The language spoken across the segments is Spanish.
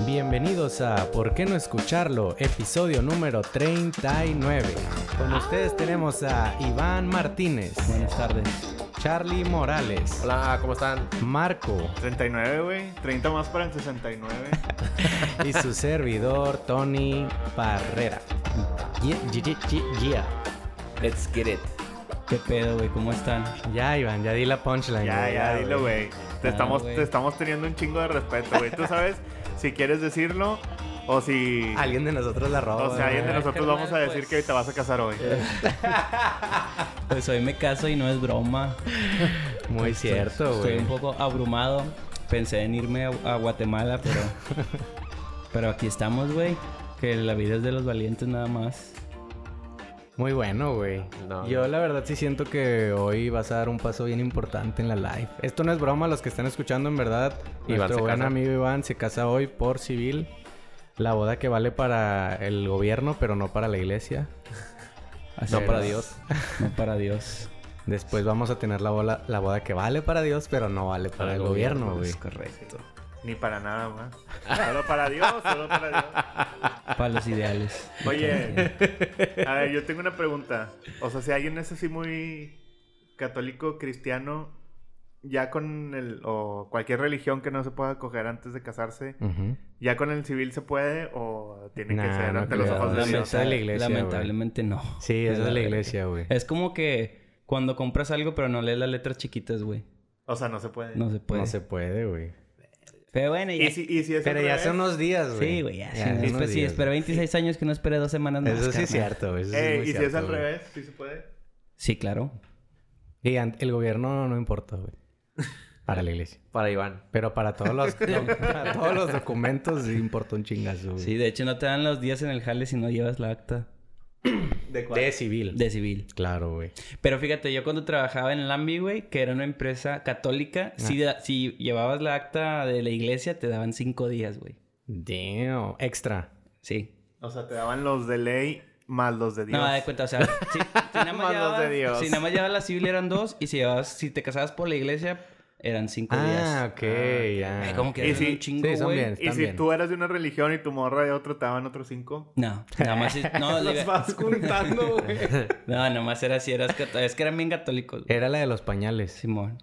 Bienvenidos a ¿Por qué no escucharlo? Episodio número 39. Con ustedes tenemos a Iván Martínez, Buenas tardes. Charlie Morales, Hola, ¿cómo están? Marco 39, güey. 30 más para el 69. y su servidor Tony Barrera. Yeah, yeah, yeah, yeah. Let's get it. ¿Qué pedo, güey? ¿Cómo están? Ya, Iván, ya di la punchline. ya, ya, dilo, güey. Te, Ah, estamos, te estamos teniendo un chingo de respeto, güey. Tú sabes si quieres decirlo o si... Alguien de nosotros la roba. O sea, alguien de nosotros carnal, vamos a decir pues. que te vas a casar hoy. Pues hoy me caso y no es broma. Muy cierto, Estoy güey. un poco abrumado. Pensé en irme a, a Guatemala, pero... pero aquí estamos, güey. Que la vida es de los valientes nada más. Muy bueno, güey. No, Yo la verdad sí siento que hoy vas a dar un paso bien importante en la live. Esto no es broma, los que están escuchando en verdad. Iván Nuestro se buen casa. amigo Iván se casa hoy por civil. La boda que vale para el gobierno, pero no para la iglesia. Así No es. para Dios. No para Dios. Después vamos a tener la boda, la boda que vale para Dios, pero no vale para, el gobierno, güey. Es correcto. Ni para nada más. Solo para Dios, solo para Dios. Para los ideales. Oye, a ver, yo tengo una pregunta. O sea, si alguien es así muy católico, cristiano, ya con el... o cualquier religión que no se pueda coger antes de casarse. ¿ya con el civil se puede o tiene que ser no ante los ojos de Dios? Esa es la iglesia. Lamentablemente no. Sí, eso es la la iglesia, güey. Es como que cuando compras algo pero no lees las letras chiquitas, güey. O sea, no se puede. No se puede. No se puede, güey. Pero bueno, ya. ¿Y si, y si es Pero ya hace unos días, güey. Sí, güey, ya. sí, unos sí, días, esperé güey. 26 años que no esperé dos semanas más. Eso sí es cierto, güey. Sí ¿Y si es al güey. revés? ¿Sí se puede? Sí, claro. Y el gobierno no importa, güey. Para la iglesia. Para Iván. Pero para todos los, para todos los documentos sí importa un chingazo, güey. Sí, de hecho no te dan los días en el jale si no llevas la acta De civil. de civil. Claro, güey. Pero fíjate, yo cuando trabajaba en Lambi, güey, que era una empresa católica, si, da- si llevabas la acta de la iglesia, te daban cinco días, güey. Damn. Extra. Sí. O sea, te daban los de ley más los de Dios. No, de cuenta, o sea, si, si nada más Más los de Dios. si nada más llevabas la civil eran dos, y si llevabas, si te casabas por la iglesia, eran cinco Ah, días. ok, ya. Ay, como que Y eran si- un chingo, sí, son bien. y si bien. tú eras de una religión y tu morra de otro, te daban otros cinco. No, nada más. No, le- vas juntando, güey. no, nada más era así, eras cató- es que eran bien católicos. güey. Era la de los pañales. Simón.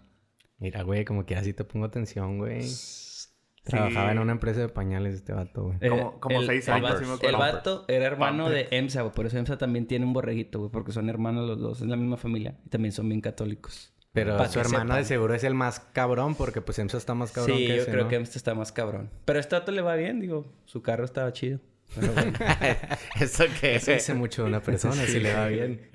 Mira, güey, como que así te pongo atención, güey. Trabajaba en una empresa de pañales este vato, güey. Como- como seis el años, vato- me acuerdo. El vato era hermano Pampers. de EMSA, güey. Por eso EMSA también tiene un borreguito, güey. Porque son hermanos los dos. Es la misma familia. Y también son bien católicos. Pero su que hermano de seguro es el más cabrón porque pues EMSA está más cabrón sí, que yo ese, creo ¿no? que EMSA está más cabrón. Pero a este vato le va bien, digo. Su carro estaba chido. Pero bueno. ¿Eso qué Eso dice mucho de una persona si le va bien.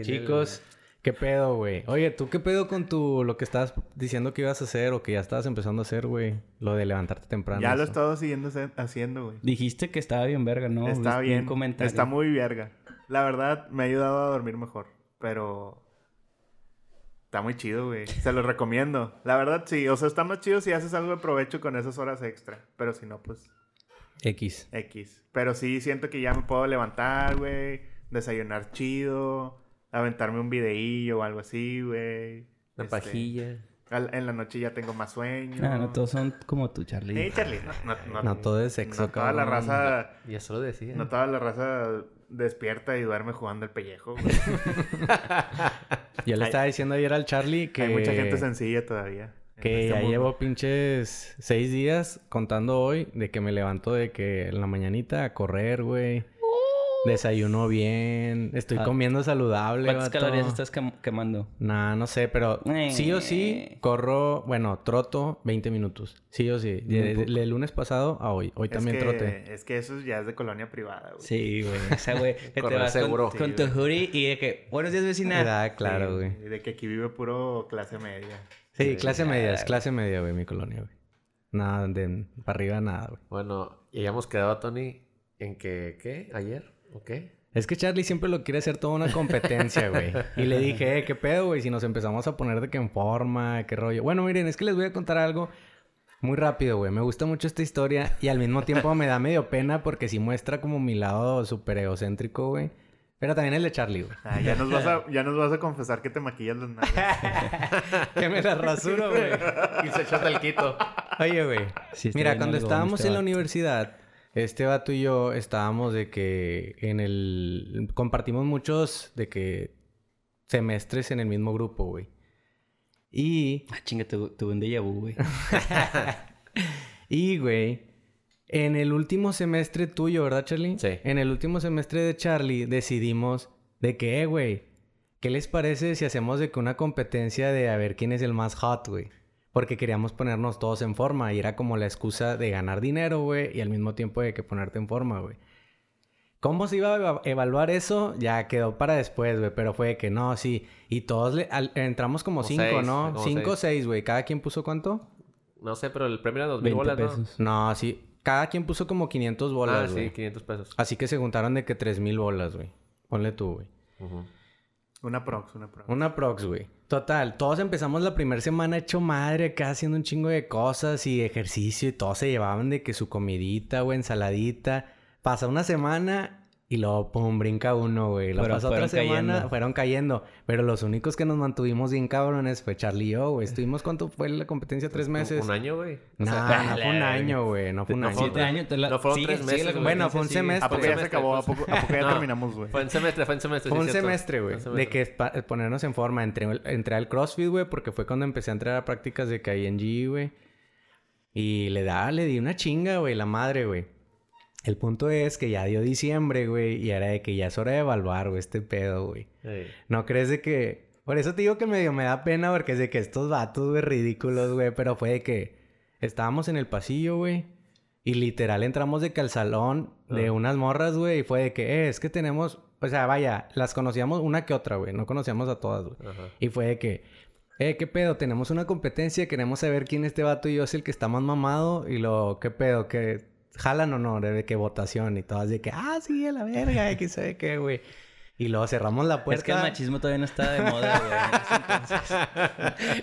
Chicos, ¿qué pedo, güey? Oye, ¿tú qué pedo con tu lo que estabas diciendo que ibas a hacer o que ya estabas empezando a hacer, güey? Lo de levantarte temprano. ya lo he estado siguiendo haciendo, güey. Dijiste que estaba bien verga, ¿no? está bien. comentario. Está muy verga. La verdad, me ha ayudado a dormir mejor. Pero... Está muy chido, güey. Se lo recomiendo. La verdad, sí. O sea, está más chido si haces algo de provecho con esas horas extra. Pero si no, pues... X. X. Pero sí siento que ya me puedo levantar, güey. Desayunar chido. Aventarme un videillo o algo así, güey. Una Este, pajilla. al- en la noche ya tengo más sueño. Ah, no, todos son como tú, Charlie. Sí, Charlie. No, no, no, No todo es sexo, no toda la raza... Ya se lo decía. No toda la raza despierta y duerme jugando el pellejo, güey. Yo le estaba diciendo ayer al Charlie que... Hay mucha gente sencilla todavía. Que este ya mundo. llevo pinches seis días contando hoy de que me levanto de que en la mañanita a correr, güey. Desayuno bien. Estoy Ah. comiendo saludable, ¿Cuántas vato. calorías estás quem- quemando? Nah, no sé, pero sí o sí corro, bueno, troto 20 minutos. Sí o sí. De, de- de lunes pasado a hoy. Hoy Es también que, trote. Es que eso ya es de colonia privada, güey. Sí, güey. Esa, güey. Que te vas con- seguro. con, Sí, tu hoodie y de que... Buenos días, vecina. Ah, claro, Sí, güey. y De que aquí vive puro clase media. Sí, clase ya, media, es clase media, güey, mi colonia, güey. Nada, de para arriba nada, güey. Bueno, y habíamos quedado, Tony, en que... ¿Qué? ¿Ayer? ¿O qué? Es que Charlie siempre lo quiere hacer toda una competencia, güey. Y le dije, eh, ¿qué pedo, güey? Si nos empezamos a poner de que en forma, qué rollo. Bueno, miren, es que les voy a contar algo muy rápido, güey. Me gusta mucho esta historia y al mismo tiempo me da medio pena porque sí muestra como mi lado súper egocéntrico, güey. Pero también el de Charlie, güey. Ah, ya, nos vas a, ya nos vas a confesar que te maquillas las nalgas. que me la rasuro, güey. Y se echó el quito. Oye, güey. Sí, Mira, cuando estábamos este en la universidad, este vato y yo estábamos de que en el... Compartimos muchos de que semestres en el mismo grupo, güey. Y... Ah, chinga, tu- tuve un déjà vu, güey. Y, güey, en el último semestre tuyo, ¿verdad, Charlie? Sí. En el último semestre de Charlie decidimos de que, eh, güey, ¿qué les parece si hacemos de que una competencia de a ver quién es el más hot, güey? Porque queríamos ponernos todos en forma y era como la excusa de ganar dinero, güey, y al mismo tiempo de que ponerte en forma, güey. ¿Cómo se iba a eva- evaluar eso? Ya quedó para después, güey. Pero fue de que no, sí. Y todos le- al- entramos como Como cinco, seis, ¿no? como Cinco o seis. güey. ¿Cada quien puso cuánto? No sé, pero el premio era dos mil 20 bolas, ¿no? pesos. No, sí. Cada quien puso como 500 bolas, Ah, güey. sí, 500 pesos. Así que se juntaron de que 3000 bolas, güey. Ponle tú, güey. Ujú. Una prox, una prox. Una prox, güey. Total, todos empezamos la primera semana hecho madre acá haciendo un chingo de cosas y ejercicio y todos se llevaban de que su comidita, güey, ensaladita. Pasa una semana y luego, pum, brinca uno, güey. La pasa otra fueron semana, cayendo. fueron cayendo. Pero los únicos que nos mantuvimos bien cabrones fue Charlie y yo, güey. Estuvimos, ¿cuánto fue la competencia? ¿Tres meses? Un año, güey. No, no fue un año, güey. No fue un No año. fue Siete años. te la- No fueron sigue- tres meses. Bueno, fue un semestre. ¿A poco ya se acabó? ¿A poco, a poco ya No. terminamos, güey? Fue en semestre, fue en semestre. Fue sí, un semestre, güey. Un De que ponernos en forma. Entré, entré al CrossFit, güey, porque fue cuando empecé a entrar a prácticas de KING, güey. Y le da, le di una chinga, güey, la madre, güey. El punto es que ya dio diciembre, güey, y era de que ya es hora de evaluar, güey, este pedo, güey. Ey. ¿No crees de que...? Por eso te digo que medio me da pena, porque es de que estos vatos, güey, ridículos, güey. Pero fue de que estábamos en el pasillo, güey. Y literal entramos de que al salón de Ah. unas morras, güey. Y fue de que, eh, es que tenemos... O sea, vaya, las conocíamos una que otra, güey. No conocíamos a todas, güey. Ajá. Y fue de que, eh, ¿qué pedo? Tenemos una competencia, queremos saber quién este vato y yo es el que está más mamado. Y lo, ¿qué pedo? ¿Que jalan o no? De que votación y todas de que, ah, sí, a la verga, y que sabe qué, güey. Y luego cerramos la puerta. Es que el machismo todavía no está de moda,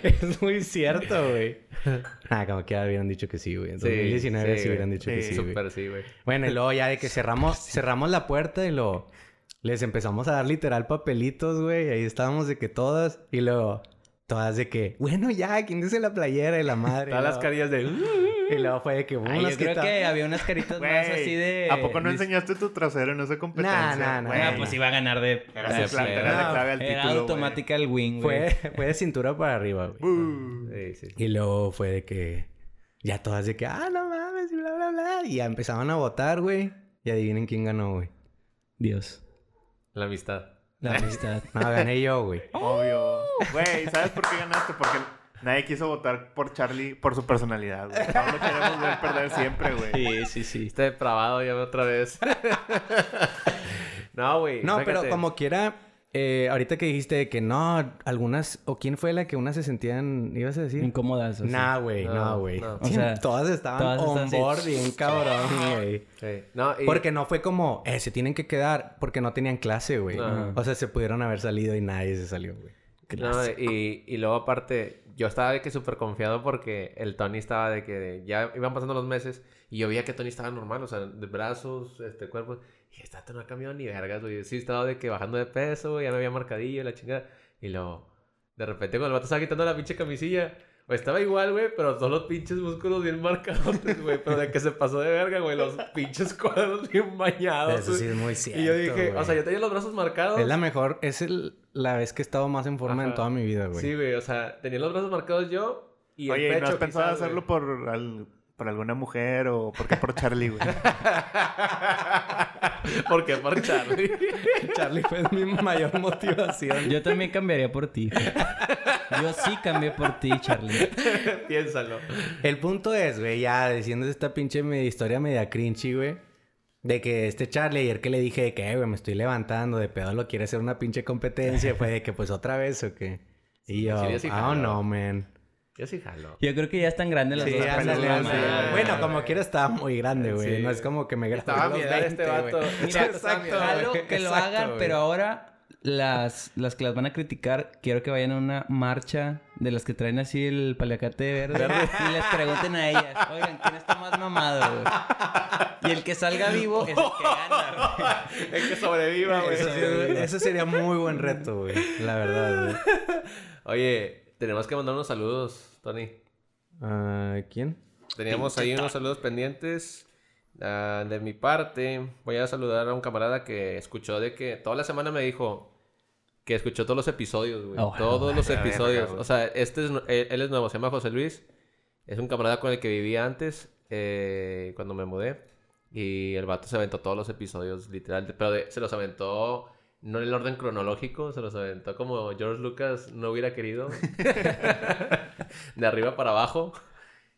güey. es muy cierto, güey. Ah, como que habían dicho que sí, güey. En Sí, 2019 sí, sí, hubieran dicho que Sí, güey. Súper sí, güey. Bueno, y luego ya de que cerramos, cerramos la puerta y luego les empezamos a dar literal papelitos, güey. Ahí estábamos de que todas. Y luego todas de que, bueno, ya, ¿quién dice la playera y la madre? Todas Y las carillas de... Y luego fue de que, Ay, "Unas yo creo quita-". que había unas caritas más así de... ¿A poco no enseñaste tu trasero en esa competencia? Nah, nah, nah. Ah, pues iba a ganar de... Era su plan, sí, era la no, clave al Era título, automática el win, güey. Fue, fue de cintura para arriba, güey. Uh. Sí, sí. Y luego fue de que, ya todas de que, ah, no mames, y bla, bla, bla. Y ya empezaban a votar, güey. Y adivinen quién ganó, güey. Dios. La amistad. La amistad. No, gané yo, güey. Obvio. Güey, ¿sabes por qué ganaste? Porque nadie quiso votar por Charlie por su personalidad, güey. No lo queremos ver perder siempre, güey. Sí, sí, sí. Este depravado ya otra vez. no, güey. No, pero como quiera, eh, ahorita que dijiste que no, algunas, o quién fue la que unas se sentían, ibas a decir. Incómodas. Nah, güey, No, güey. no. O sea, todas estaban todas on están así. board bien cabrón, güey. Sí. No, y... Porque no fue como, eh, se tienen que quedar porque no tenían clase, güey. O sea, se pudieron haber salido y nadie se salió, güey. No, y, y luego aparte, yo estaba de que súper confiado porque el Tony estaba de que ya iban pasando los meses y yo veía que Tony estaba normal, o sea, de brazos, este cuerpo. Y esta no ha cambiado ni vergas, güey. Sí, estaba de que bajando de peso, güey, ya no había marcadillo, la chingada. Y luego, de repente, cuando el vato estaba quitando la pinche camisilla, güey, estaba igual, güey, pero todos los pinches músculos bien marcados, güey. Pero de que se pasó de verga, güey, los pinches cuadros bien bañados. Eso sí es muy cierto. y yo dije, güey. o sea, yo tenía los brazos marcados. Es la mejor, es el, la vez que he estado más en forma en toda mi vida, güey. Sí, güey, o sea, tenía los brazos marcados yo y Oye, el ¿y pecho ¿no has pensado quizás, hacerlo güey. por, al- por alguna mujer o por qué por Charlie, güey? ¿Por qué por Charlie? Charlie fue mi mayor motivación. Yo también cambiaría por ti. Yo sí cambié por ti, Charlie. Piénsalo. El punto es, güey, ya diciendo esta pinche historia media cringy, güey. De que este Charlie, ayer que le dije de que, "Eh, güey, me estoy levantando, de pedo lo quiere hacer una pinche competencia, fue de que, pues, otra vez o qué. Y yo, sí, oh, no, man. Yo sí jalo. Yo creo que ya están grandes las Sí, dos. ándale, personas. Bueno, como quiera estaba muy grande, güey. Sí. No es como que me grabé Estaba los este 20, vato. Mira, Exacto, Jalo que lo hagan, pero ahora las, las que las van a criticar, quiero que vayan a una marcha de las que traen así el paliacate verde y les pregunten a ellas, oigan, ¿quién está más mamado, güey? Y el que salga vivo es el que gana, güey. El que sobreviva, güey. Eso, sí, eso sería muy buen reto, güey. La verdad, güey. Oye, tenemos que mandar unos saludos, Tony. Ah, ¿Quién? teníamos ahí unos saludos pendientes. Ah, de mi parte, voy a saludar a un camarada que escuchó de que toda la semana me dijo que escuchó todos los episodios, güey. Oh, todos los episodios. O sea, este es, nu- él, él es nuevo, se llama José Luis. Es un camarada con el que vivía antes, eh, cuando me mudé. Y el vato se aventó todos los episodios, literal. Pero de- se los aventó no en el orden cronológico, se los aventó como George Lucas no hubiera querido. de arriba para abajo.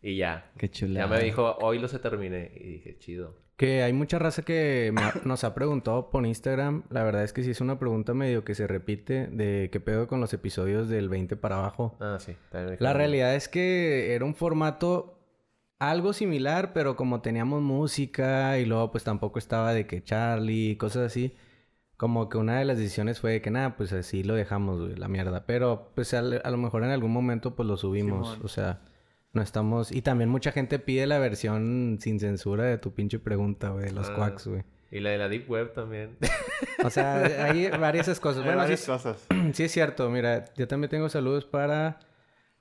Y ya. Qué chula. Ya me dijo, hoy lo se terminé. Y dije, chido. Que hay mucha raza que me ha- nos ha preguntado por Instagram. La verdad es que sí es una pregunta medio que se repite de qué pedo con los episodios del 20 para abajo. Ah, sí. La realidad es que era un formato algo similar, pero como teníamos música y luego pues tampoco estaba de que Charlie y cosas así, como que una de las decisiones fue de que nada, pues así lo dejamos, güey, la mierda. Pero pues a, lo mejor en algún momento pues lo subimos, Simón. o sea, no estamos... Y también mucha gente pide la versión sin censura de tu pinche pregunta, güey, de los Ah. quacks, güey. Y la de la Deep Web también. O sea, hay varias cosas. Hay Bueno, sí, varias cosas. Sí, es cierto. Mira, yo también tengo saludos para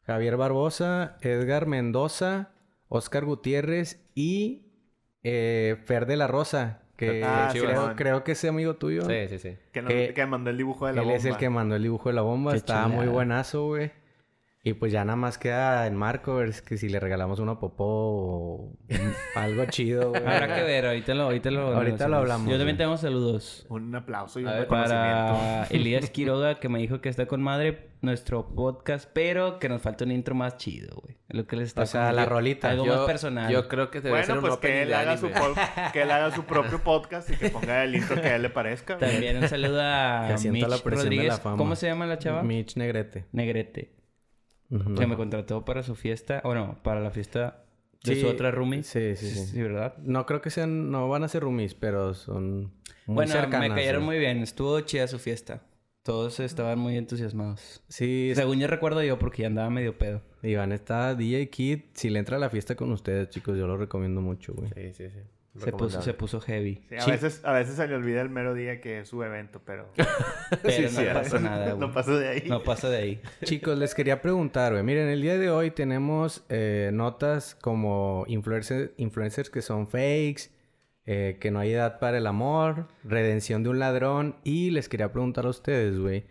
Javier Barbosa, Edgar Mendoza, Oscar Gutiérrez y eh, Fer de la Rosa, que Ah, sí, creo, Simón. creo que es amigo tuyo. sí, sí, sí. Que, Que- que mandó el dibujo de la Él bomba. es el que mandó el dibujo de la bomba. Qué Estaba muy chulada. buenazo, güey. Y pues ya nada más queda en Marco ver que si le regalamos una popó o algo chido, güey. Habrá que ver, ahorita lo, ahorita lo, Ahorita lo hablamos, Yo también tengo saludos. Un aplauso y un ver, reconocimiento. para Elías Quiroga, que me dijo que está con madre nuestro podcast, pero que nos falta un intro más chido, güey. Lo que les está O sea, la rolita. Algo Yo- más personal. Yo creo que debe ser Bueno, un pues que él, haga su que él haga su propio podcast y que ponga el intro que a él le parezca. güey. También un saludo a la Mitch de Rodríguez. la fama. ¿Cómo se llama la chava? Mitch Negrete. Negrete. Ujú. Que me contrató para su fiesta. Bueno, para la fiesta de Sí, su otra roomie. sí, sí, sí. ¿verdad? No creo que sean, no van a ser roomies, pero son muy bueno, cercanas. me cayeron muy bien. Estuvo chida su fiesta. Todos estaban muy entusiasmados. Sí, es- Según yo recuerdo yo, porque ya andaba medio pedo. Iván está DJ Kid. Si le entra a la fiesta con ustedes, chicos, yo lo recomiendo mucho, güey. Sí, sí, sí. Se puso, se puso heavy. Sí, a, veces, a veces se le olvida el mero día que es su evento, pero... Pero Sí, no sí, pasa nada, güey. No pasa de ahí. No pasa de ahí. Chicos, les quería preguntar, güey. Miren, el día de hoy tenemos eh, notas como influencer- influencers que son fakes, eh, que no hay edad para el amor, redención de un ladrón. Y les quería preguntar a ustedes, güey.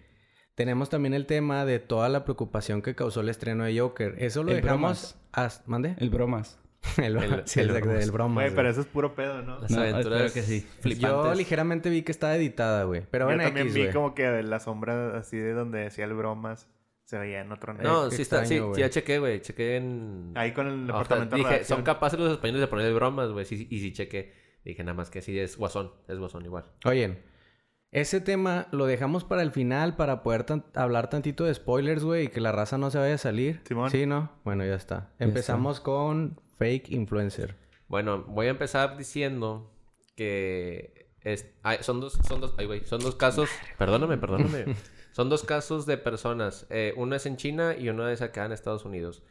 Tenemos también el tema de toda la preocupación que causó el estreno de Joker. Eso lo El dejamos... as- ¿Mande? El bromas. El, El- sí, el exacto, bromas. el bromas, Güey, güey. pero eso es puro pedo, ¿no? Las No, aventuras que sí. flipantes. Yo ligeramente vi que estaba editada, güey. Pero bueno, también X, vi güey. como que la sombra así de donde decía el bromas se veía en otro negro. No, sí está, sí, extraño, sí, ya chequé, güey. Chequé en... Ahí con el O sea, departamento de dije, son capaces los españoles de ponerle bromas, güey. Sí, sí, y sí chequé. Dije, nada más que sí es guasón. Es guasón igual. Oye, ese tema lo dejamos para el final para poder tan- hablar tantito de spoilers, güey, y que la raza no se vaya a salir. Simón. Sí, ¿no? Bueno, ya está. Empezamos con fake influencer. Bueno, voy a empezar diciendo que es, ay, son dos, son dos, ay, güey, son dos casos, perdóname, perdóname, son dos casos de personas, eh, uno es en China y uno es acá en Estados Unidos.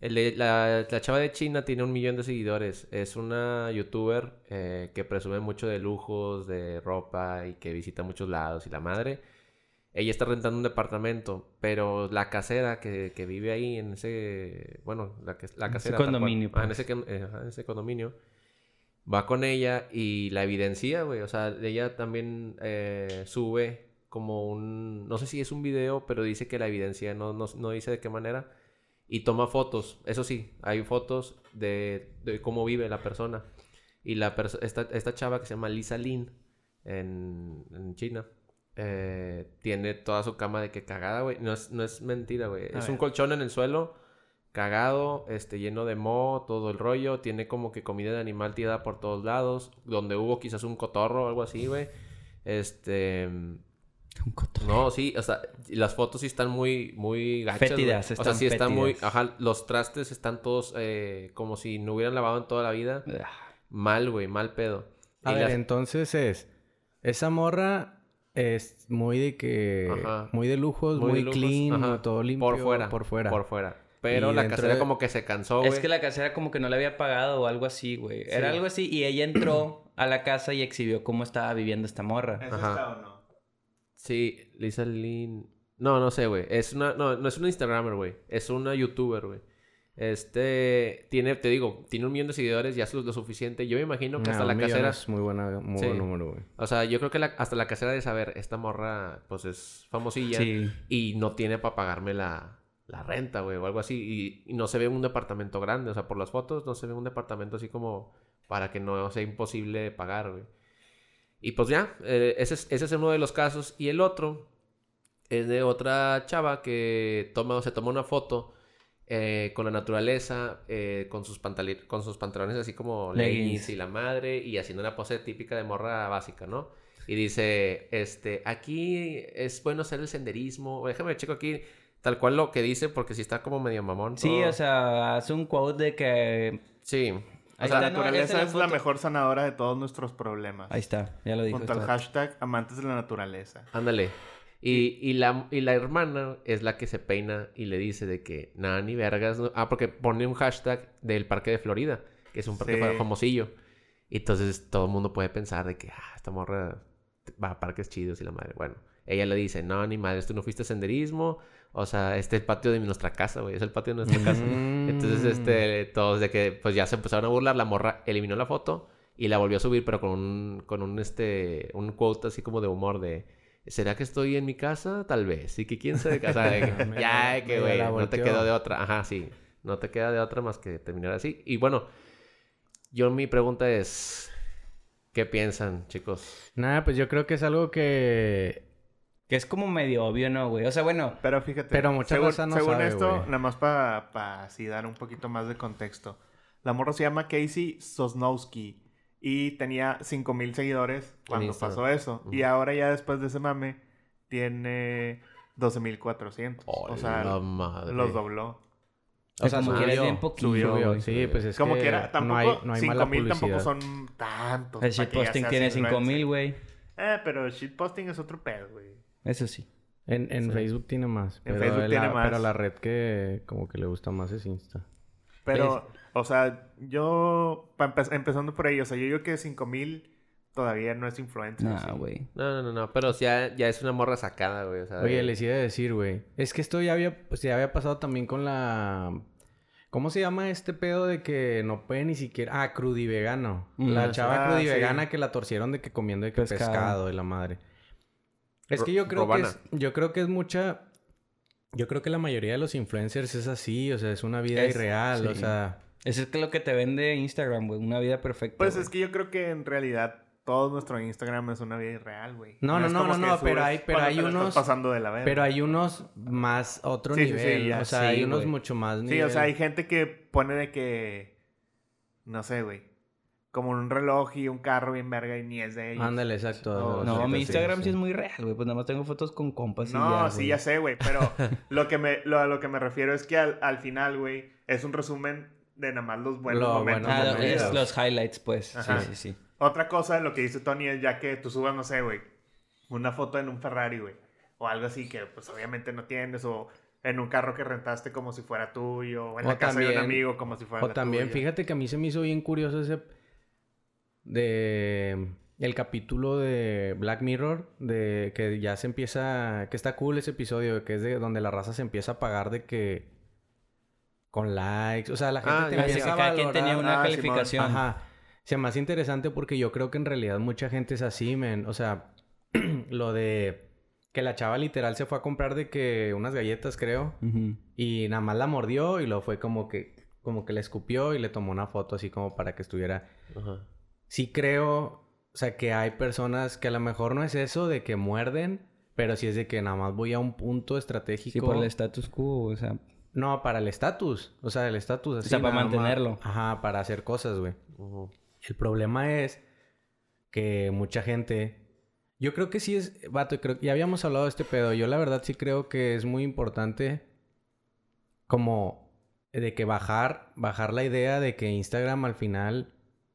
El de- la, la chava de China tiene un millón de seguidores, es una youtuber eh, que presume mucho de lujos, de ropa y que visita muchos lados y la madre. Ella está rentando un departamento, pero la casera que, que vive ahí en ese, bueno, la, que, la ese casera... cual. condominio, Ah, en pues. ese, con- eh, en ese condominio. Va con ella y la evidencia, güey. O sea, ella también eh, sube como un... No sé si es un video, pero dice que la evidencia no, no, no dice de qué manera. Y toma fotos. Eso sí, hay fotos de, de cómo vive la persona. Y la perso- esta, esta chava que se llama Lisa Lin en, en China. Eh, tiene toda su cama de que cagada, güey. No es, no es mentira, güey. Es un colchón en el suelo, cagado, este, lleno de moho, todo el rollo. Tiene como que comida de animal tirada por todos lados. Donde hubo quizás un cotorro o algo así, güey. Este... Un cotorro. No, sí, o sea, las fotos sí están muy, muy gachas. Fétidas, O sea, están sí están muy. Ajá, los trastes están todos eh, como si no hubieran lavado en toda la vida. Ah, Mal, güey, mal pedo. A Y ver, las- entonces es... Esa morra es muy de que... Ajá. Muy de lujos, muy, muy de lujos, clean, ajá, todo limpio. Por fuera. Por fuera. Por fuera. Pero Y la casera de- como que se cansó, güey. Es que la casera como que no le había pagado o algo así, güey. Era algo así y ella entró a la casa y exhibió cómo estaba viviendo esta morra. ¿Eso Ajá. está o no? Sí, Lisa Lin. No, no sé, güey. Es una. No, no es una Instagramer, güey. Es una youtuber, güey. Este tiene, te digo, tiene un millón de seguidores, ya es lo suficiente. Yo me imagino que hasta No, la casera. es muy buena, muy Sí. buen número, güey. O sea, yo creo que la- hasta la casera de saber, esta morra, pues es famosilla. Sí. Y no tiene para pagarme la, la renta, güey, o algo así. Y, y no se ve un departamento grande. O sea, por las fotos no se ve un departamento así como para que no sea imposible pagar, güey. Y pues ya, eh, ese, es, ese es uno de los casos. Y el otro es de otra chava que toma, se toma una foto eh, con la naturaleza, eh, con, sus con sus pantalones así como Leggings. leggings y la madre, y haciendo una pose típica de morra básica, ¿no? Y dice, este, aquí es bueno hacer el senderismo. Déjame checo aquí tal cual lo que dice, porque si está como medio mamón. Sí, o sea, hace un quote de que... Sí. O sea, La naturaleza es es la mejor sanadora de todos nuestros problemas. Ahí está, ya lo dijo. Junto al hashtag amantes de la naturaleza. Ándale. Y, y, la, y la hermana es la que se peina y le dice de que nada ni vergas. no- Ah, porque pone un hashtag del parque de Florida, que es un parque Sí. fa- famosillo. Y entonces todo el mundo puede pensar de que, ah, esta morra va a parques chidos y la madre. Bueno, ella le dice, no, ni madre, tú no fuiste a senderismo. O sea, este es el patio de nuestra casa, güey. Es el patio de nuestra casa. Entonces, este, todos de que, pues ya se empezaron a burlar. La morra eliminó la foto y la volvió a subir, pero con un, con un, este, un quote así como de humor de... ¿Será que estoy en mi casa? Tal vez. Y que quién sabe. Sea, de que, ya, que güey, la no te quedó de otra. Ajá, sí. No te queda de otra más que terminar así. Y bueno, yo mi pregunta es... ¿Qué piensan, chicos? Nada, pues yo creo que es algo que... Que es como medio obvio, ¿no, güey? O sea, bueno... Pero fíjate, Pero mucha según, no según sabe, esto, güey. nada más para así dar un poquito más de contexto. La morra se llama Casey Sosnowski y tenía 5000 seguidores cuando pasó eso. Y ahora ya después de ese mame tiene 12400. o sea, los dobló. O sea, como subió, quieres bien poquito, subió, güey. Sí, pues es Como que quiera, tampoco no hay, no hay mala 5000 tampoco son tantos. El shitposting tiene influencer. 5000, güey. Eh, pero el shitposting es otro pedo, güey. Eso sí. En, en Sí. Facebook tiene más. En Pero Facebook la, tiene más. Pero la red que como que le gusta más es Insta. Pero, o sea, yo, empe- empezando por ahí, o sea, yo digo que 5000 todavía no es influencer. Nah, ¿sí? güey. No, no, no, no. Pero ya, ya es una morra sacada, güey. O sea, Oye, de- les iba a decir, güey. Es que esto ya había, pues, ya había pasado también con la... ¿Cómo se llama este pedo de que no puede ni siquiera... Ah, crudivegano. Mm, la ah, chava sí. crudivegana que la torcieron de que comiendo de que Pescado. pescado. de la madre. Es que yo creo Robana. que es... Yo creo que es mucha... Yo creo que la mayoría de los influencers es así. O sea, es una vida Es- irreal. O sea... Eso es que lo que te vende Instagram, güey. Una vida perfecta. Pues es que yo creo que en realidad todo nuestro Instagram es una vida irreal, güey. No, no, no, no, no, pero hay- pero hay unos- pasando de la verga. Pero hay unos más... Otro Sí, sí, sí, nivel. ya. o sea, Sí, hay unos mucho más nivel. Sí, o sea, hay gente que pone de que... No sé, güey. Como un reloj y un carro bien verga y ni es de ellos. Ándale, exacto. No, mi Instagram sí, sí. es muy real, güey. Pues nada más tengo fotos con compas y No, ya, sí, güey. ya sé, güey. Pero lo que me, lo, a lo que me refiero es que al, al final, güey, es un resumen de nada más los buenos Lo momentos. bueno Ah, de es los highlights, pues. Ajá. Sí, sí, sí. Otra cosa, lo que dice Tony es ya que tú subas, no sé, güey, una foto en un Ferrari, güey. O algo así que, pues, obviamente no tienes. O en un carro que rentaste como si fuera tuyo. O en O la casa de un amigo como si fuera O también, tuya. fíjate que a mí se me hizo bien curioso ese de el capítulo de Black Mirror de que ya se empieza que está cool ese episodio que es de donde la raza se empieza a pagar de que con likes, o sea, la gente Ah, te empieza que a cada quien tenía una Ah, calificación. Ajá. Se me hace interesante porque yo creo que en realidad mucha gente es así, men. O sea, lo de que la chava literal se fue a comprar de que unas galletas, creo. Y nada más la mordió y luego fue como que, como que le escupió y le tomó una foto así como para que estuviera. Ajá. Sí creo, o sea, que hay personas que a lo mejor no es eso de que muerden, pero sí es de que nada más voy a un punto estratégico. Sí, por el status quo, o sea. No, para el estatus. O sea, el estatus así. sea, para más. mantenerlo. Ajá, para hacer cosas, güey. El problema es que mucha gente... Yo creo que sí es... Vato, creo que ya habíamos hablado de este pedo. Yo la verdad sí creo que es muy importante como de que bajar, bajar la idea de que Instagram al final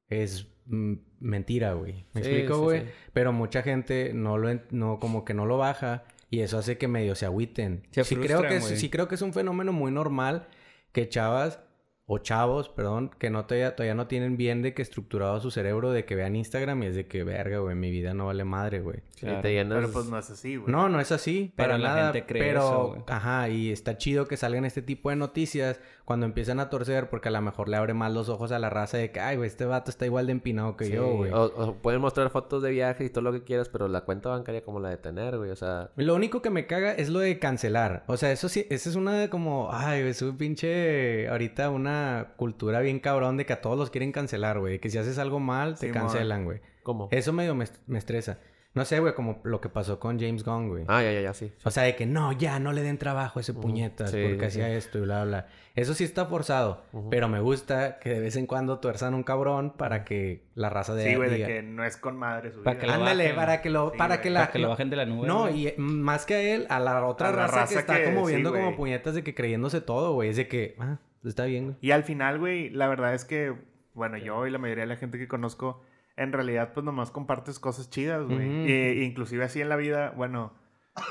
es mm, mentira, güey. ¿Me Sí, explico, güey? sí. Pero mucha gente no lo... No, como que no lo baja y eso hace que medio se agüiten. Se sí, creo que es, sí creo que es un fenómeno muy normal que chavas o chavos, perdón, que no todavía, todavía no tienen bien de que estructurado su cerebro de que vean Instagram y es de que, verga, güey, mi vida no vale madre, güey. Claro. llenas... Pero pues no es así, güey. No, no es así, Pero para la nada. gente cree pero, eso, güey. ajá, y está chido que salgan este tipo de noticias cuando empiezan a torcer, porque a lo mejor le abre más los ojos a la raza de que, ay, güey, este vato está igual de empinado que Sí, yo, güey. O, o pueden mostrar fotos de viajes y todo lo que quieras, pero la cuenta bancaria como la de tener, güey. O sea, Lo único que me caga es lo de cancelar. O sea, eso sí, esa es una de como, ay, es un pinche, ahorita una cultura bien cabrón de que a todos los quieren cancelar, güey. Que si haces algo mal, te cancelan, güey. ¿cómo? Eso medio me, me estresa. No sé, güey, como lo que pasó con James Gunn, güey. Ah, ya, ya, ya, sí. O sea, de que no, ya, no le den trabajo a ese puñetas sí, porque sí. hacía esto y bla, bla. Eso sí está forzado. Pero me gusta que de vez en cuando tuerzan un cabrón para que la raza de... Sí, güey, de que no es con madre su Para vida. que Ándale, bajen. para que lo... Sí, para que la... Para que lo bajen de la nube. No, güey. y eh, más que a él, a la otra A la raza, que raza está que- como sí, viendo como puñetas de que creyéndose todo, güey. Es de que, ah, está bien, güey. Y al final, güey, la verdad es que, bueno, yo y la mayoría de la gente que conozco, en realidad, pues nomás compartes cosas chidas, güey. Ujú. Y- inclusive así en la vida, bueno,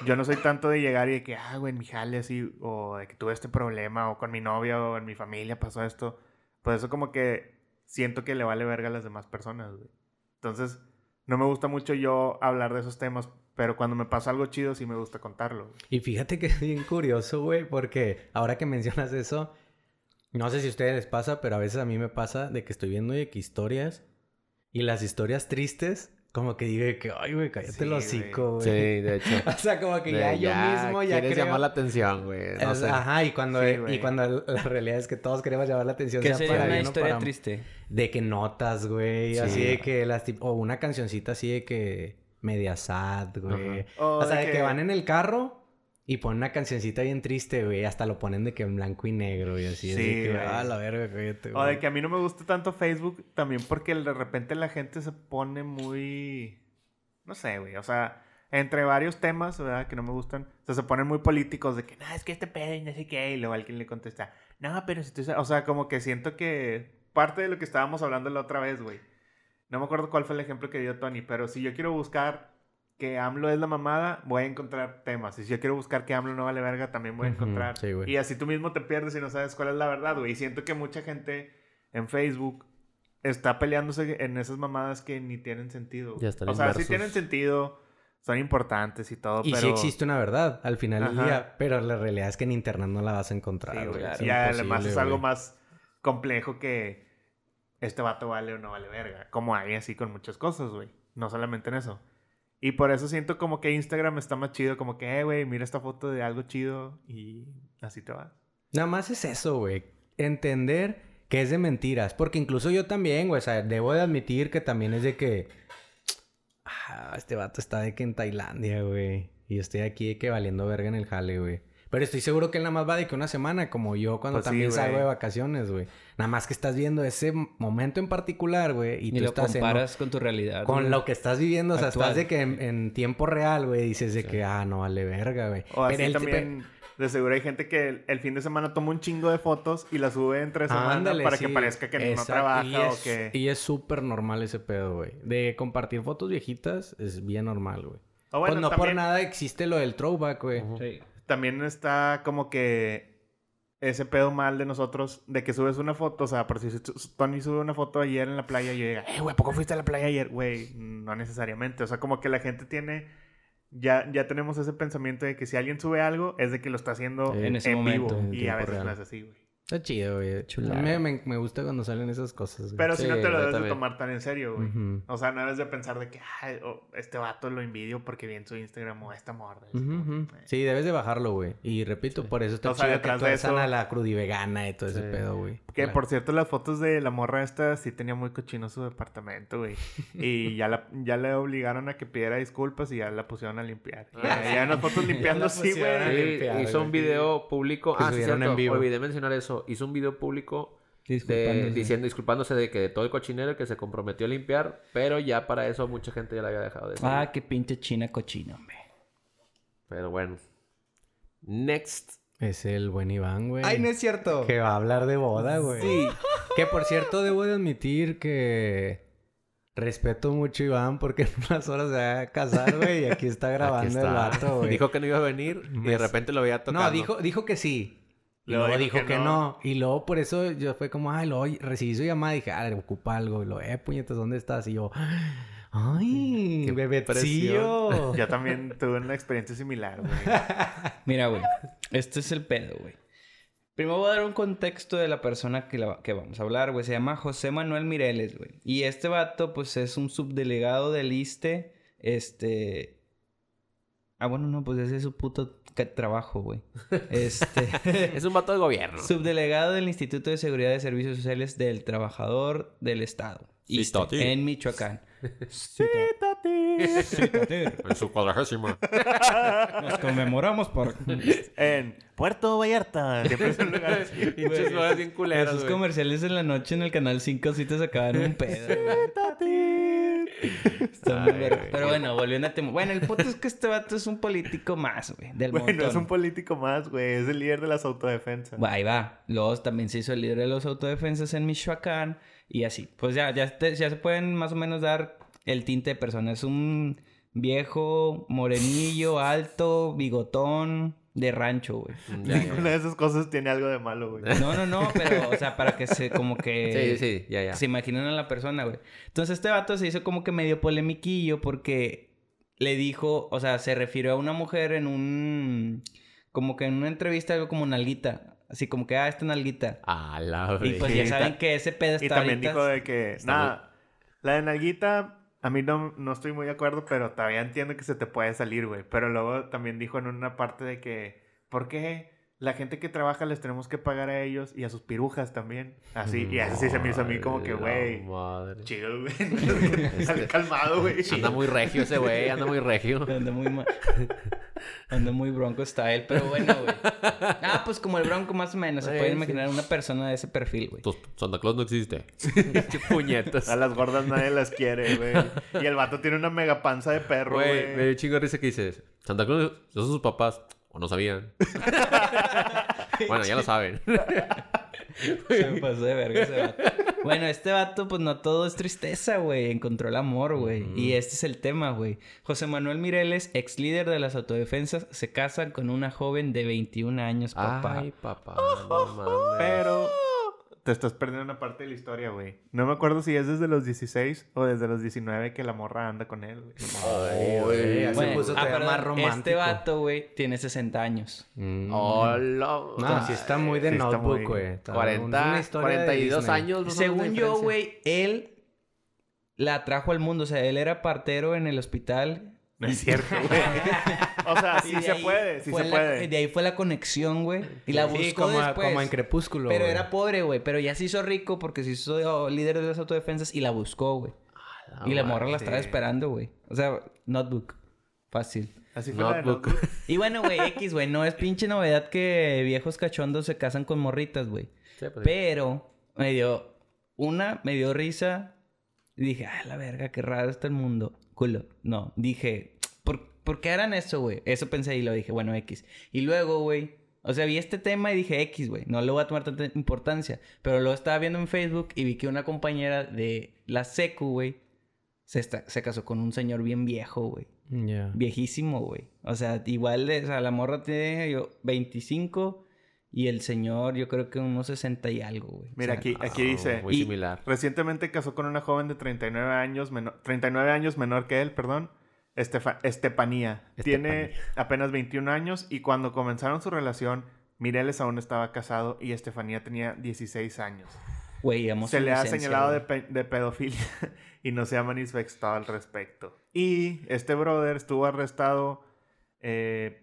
yo no soy tanto de llegar y de que, ah, güey, en mi jale así, o de que tuve este problema, o con mi novia, o en mi familia pasó esto. Pues eso como que siento que le vale verga a las demás personas, güey. Entonces, no me gusta mucho yo hablar de esos temas, pero cuando me pasa algo chido sí me gusta contarlo. güey. Y fíjate que es bien curioso, güey, porque ahora que mencionas eso, no sé si a ustedes les pasa, pero a veces a mí me pasa de que estoy viendo de que historias y las historias tristes, como que digo que, ay, güey, cállate Sí, el hocico, güey. Sí, de hecho. O sea, como que De ya yo mismo ya quieres creo... llamar la atención, güey. No Es- sé. Ajá, y cuando, Sí, y güey. cuando la realidad es que todos queremos llamar la atención. ¿Qué sea sería para una bien historia para- triste? De que notas, güey. Sí. Así de que las tipo... O una cancioncita así de que... Media sad, güey. Ajá. O O, sea, de de que... que- van en el carro... Y ponen una cancioncita bien triste, güey. Hasta lo ponen de que en blanco y negro y así. Sí, así que, güey. ah, la verga, cállate, O de güey. que a mí no me gusta tanto Facebook también porque de repente la gente se pone muy... No sé, güey. O sea, entre varios temas, ¿verdad? Que no me gustan. O sea, se ponen muy políticos de que, no, es que este pedo y no sé qué. Y luego alguien le contesta, no, pero si tú... sa-". O sea, como que siento que parte de lo que estábamos hablando la otra vez, güey. No me acuerdo cuál fue el ejemplo que dio Tony, pero si yo quiero buscar que AMLO es la mamada, voy a encontrar temas. Y si yo quiero buscar que AMLO no vale verga, también voy a encontrar. sí, güey. y así tú mismo te pierdes y no sabes cuál es la verdad, güey. Y siento que mucha gente en Facebook está peleándose en esas mamadas que ni tienen sentido. Ya o sea, sí inversos. tienen sentido, son importantes y todo, Y pero... sí existe una verdad al final del día. Pero la realidad es que en internet no la vas a encontrar, Sí, güey. Y además es algo más complejo que este vato vale o no vale verga. Como hay así con muchas cosas, güey. No solamente en eso. Y por eso siento como que Instagram está más chido. Como que, eh, güey, mira esta foto de algo chido y así te vas. Nada más es eso, güey. Entender que es de mentiras. Porque incluso yo también, güey. O sea, debo de admitir que también es de que... Ah, este vato está de que en Tailandia, güey. Y estoy aquí de que valiendo verga en el jale, güey. Pero estoy seguro que él nada más va de que una semana, como yo cuando Pues sí, también salgo de vacaciones, güey. Nada más que estás viendo ese momento en particular, güey. Y, Y, tú lo estás en- comparas con tu realidad. con güey. lo que estás viviendo. O sea, estás de que en, en tiempo real, güey, dices de que, ah, no vale verga, güey. O así Pero él te- también, de seguro hay gente que el, el fin de semana toma un chingo de fotos y las sube entre semana Ándale, para sí. que parezca que no trabaja y o es, que... Y es súper normal ese pedo, güey. De compartir fotos viejitas es bien normal, güey. O bueno, pues no por nada existe lo del throwback, güey. Sí. También está como que ese pedo mal de nosotros de que subes una foto, o sea, por si Tony sube una foto ayer en la playa y yo diga, eh, güey, ¿a poco fuiste a la playa ayer? Güey, no necesariamente, o sea, como que la gente tiene, ya, ya tenemos ese pensamiento de que si alguien sube algo es de que lo está haciendo Sí. En en, ese vivo momento, en y a veces real. no es así, güey. Está chido, güey. Chulada. Me, me, me gusta cuando salen esas cosas, güey. Pero si no te lo debes de tomar tan en serio, güey. O sea, no debes de pensar de que, ay, oh, este vato lo envidio porque vi en su Instagram o esta morra. Eh. Sí, debes de bajarlo, güey. Y repito, por eso está O sea, chido que detrás de tuerzan eso- a la crudivegana y todo ese pedo, güey. Que Claro. por cierto, las fotos de la morra esta sí tenía muy cochino su departamento, güey. Y ya, la, ya le obligaron a que pidiera disculpas y ya la pusieron a limpiar. Ah, Ya, ya en las fotos limpiando la sí, güey. Hizo güey. un video público. Que ah, sí, en vivo. Olvidé mencionar eso. Hizo un video público de- Disculpándose. diciendo, disculpándose de que de todo el cochinero que se comprometió a limpiar, pero ya para eso mucha gente ya la había dejado de. Ah, qué pinche china cochina, hombre. Pero bueno. Next. Es el buen Iván, güey. es cierto. Que va a hablar de boda, güey. Sí. Que por cierto, debo de admitir que respeto mucho a Iván porque en unas horas se va a casar, güey, y aquí está grabando Aquí el vato, güey. Dijo que no iba a venir y de repente lo veía tocando. No, dijo, dijo que sí. Y Luego luego dijo dijo que que no. no. Y luego por eso yo fue como, ay, luego recibí su llamada y dije, ah, le ocupa algo. Y lo, eh, puñetas, ¿dónde estás? Y yo, ay, Qué bebecillo. Yo también tuve una experiencia similar, güey. Mira, güey. Este es el pedo, güey. Primero voy a dar un contexto de la persona que, la- que vamos a hablar, güey. Se llama José Manuel Mireles, güey. Y este vato, pues, es un subdelegado del ISTE. Este... Ah, bueno, no, pues ese es su puto trabajo, güey. Este... Es un vato de gobierno. Subdelegado del Instituto de Seguridad de Servicios Sociales del Trabajador del Estado. Citati. en Michoacán. En su cuadragésima. Nos conmemoramos por... En Puerto Vallarta. Siempre es un lugar así. Pinches lugares bien culeros, Esos comerciales en la noche en el canal 5 sí te sacaban un pedo. güey. Está Ay. Pero bueno, volviendo a tema. Bueno, el punto es que este vato es un político más, güey. Del Bueno, montón. es un político más, güey. Es el líder de las autodefensas. Ahí va. Luego también se hizo el líder de los autodefensas en Michoacán. Y así. Pues ya, ya, te- ya se pueden más o menos dar el tinte de persona. Es un viejo, morenillo, alto, bigotón, de rancho, güey. Ya, ya, Ninguna de esas cosas tiene algo de malo, güey. No, no, no, pero, o sea, para que se como que... Sí, sí, ya, ya. Se imaginan a la persona, güey. Entonces este vato se hizo como que medio polemiquillo porque le dijo, o sea, se refirió a una mujer en un... Como que en una entrevista algo como nalguita. Así como que, ah, esta nalguita. A la Y pues ya saben que ese pedo está Y también ahorita- dijo de que, Está nada, la de Nalguita, a mí no, no estoy muy de acuerdo, pero todavía entiendo que se te puede salir, güey. Pero luego también dijo en una parte de que, ¿por qué la gente que trabaja les tenemos que pagar a ellos y a sus pirujas también? Así, y así se me hizo a mí como que, güey, Madre. chido, güey. Este- Calmado, güey. Anda muy regio ese güey, anda muy regio. Anda muy ma- Anda muy bronco style, pero bueno, güey. Ah, pues como el bronco más o menos. Se puede sí. imaginar una persona de ese perfil, güey. Tus- Santa Claus no existe. Qué puñetas. A las gordas nadie las quiere, güey. Y el vato tiene una mega panza de perro, Güey, me chingo de risa que dices. Santa Claus, esos son sus papás. O no sabían. bueno, ya lo saben. Se me pasó de verga ese vato. Bueno, este vato, pues no todo es tristeza, güey. Encontró el amor, güey. Y este es el tema, güey. José Manuel Mireles, ex líder de las autodefensas, se casa con una joven de 21 años, papá. Ay, papá. No mames. Pero te estás perdiendo una parte de la historia, güey. No me acuerdo si es desde los 16 o desde los 19 que la morra anda con él, güey. Ay, güey. Bueno, puso ah, perdón, más romántico. Este vato, güey, tiene 60 años. Mm. Hola. No, sí está muy de Sí notebook, güey. Está- 40, una historia de 42 Disney. años. Según yo, güey, él la trajo al mundo. O sea, él era partero en el hospital. No es cierto, güey. O sea, sí se ahí puede, sí se la- puede. de ahí fue la conexión, güey. Y la buscó Sí, como, después. como en Crepúsculo, Pero güey. era pobre, güey. Pero ya se hizo rico porque se hizo líder de las autodefensas y la buscó, güey. Ah, y la morra la estaba esperando, güey. O sea, notebook. Fácil. Así fue la de Notebook. Notebook. Y bueno, güey, X, güey. No es pinche novedad que viejos cachondos se casan con morritas, güey. Sí, pues, Pero me dio una, me dio risa. Y dije, ah, la verga, qué raro está el mundo. Culo. No, dije, ¿por, ¿por qué harán eso, güey? Eso pensé y lo dije, bueno, X. Y luego, güey, o sea, vi este tema y dije, X, güey, no le voy a tomar tanta importancia. Pero lo estaba viendo en Facebook y vi que una compañera de la secu, güey, se, está- se casó con un señor bien viejo, güey. Ya. Viejísimo, güey. O sea, igual, de, o sea, la morra tiene yo, 25 y el señor yo creo que unos 60 y algo, güey. O Mira, sea, aquí, aquí dice... Muy Y- similar. Recientemente casó con una joven de 39 años, menor, 39 años menor que él, perdón. Estefa- Estefanía. Tiene apenas 21 años y cuando comenzaron su relación, Mireles aún estaba casado y Estefanía tenía 16 años. Se le ha señalado de, güey. pe- de pedofilia y no se ha manifestado al respecto. Y este brother estuvo arrestado eh,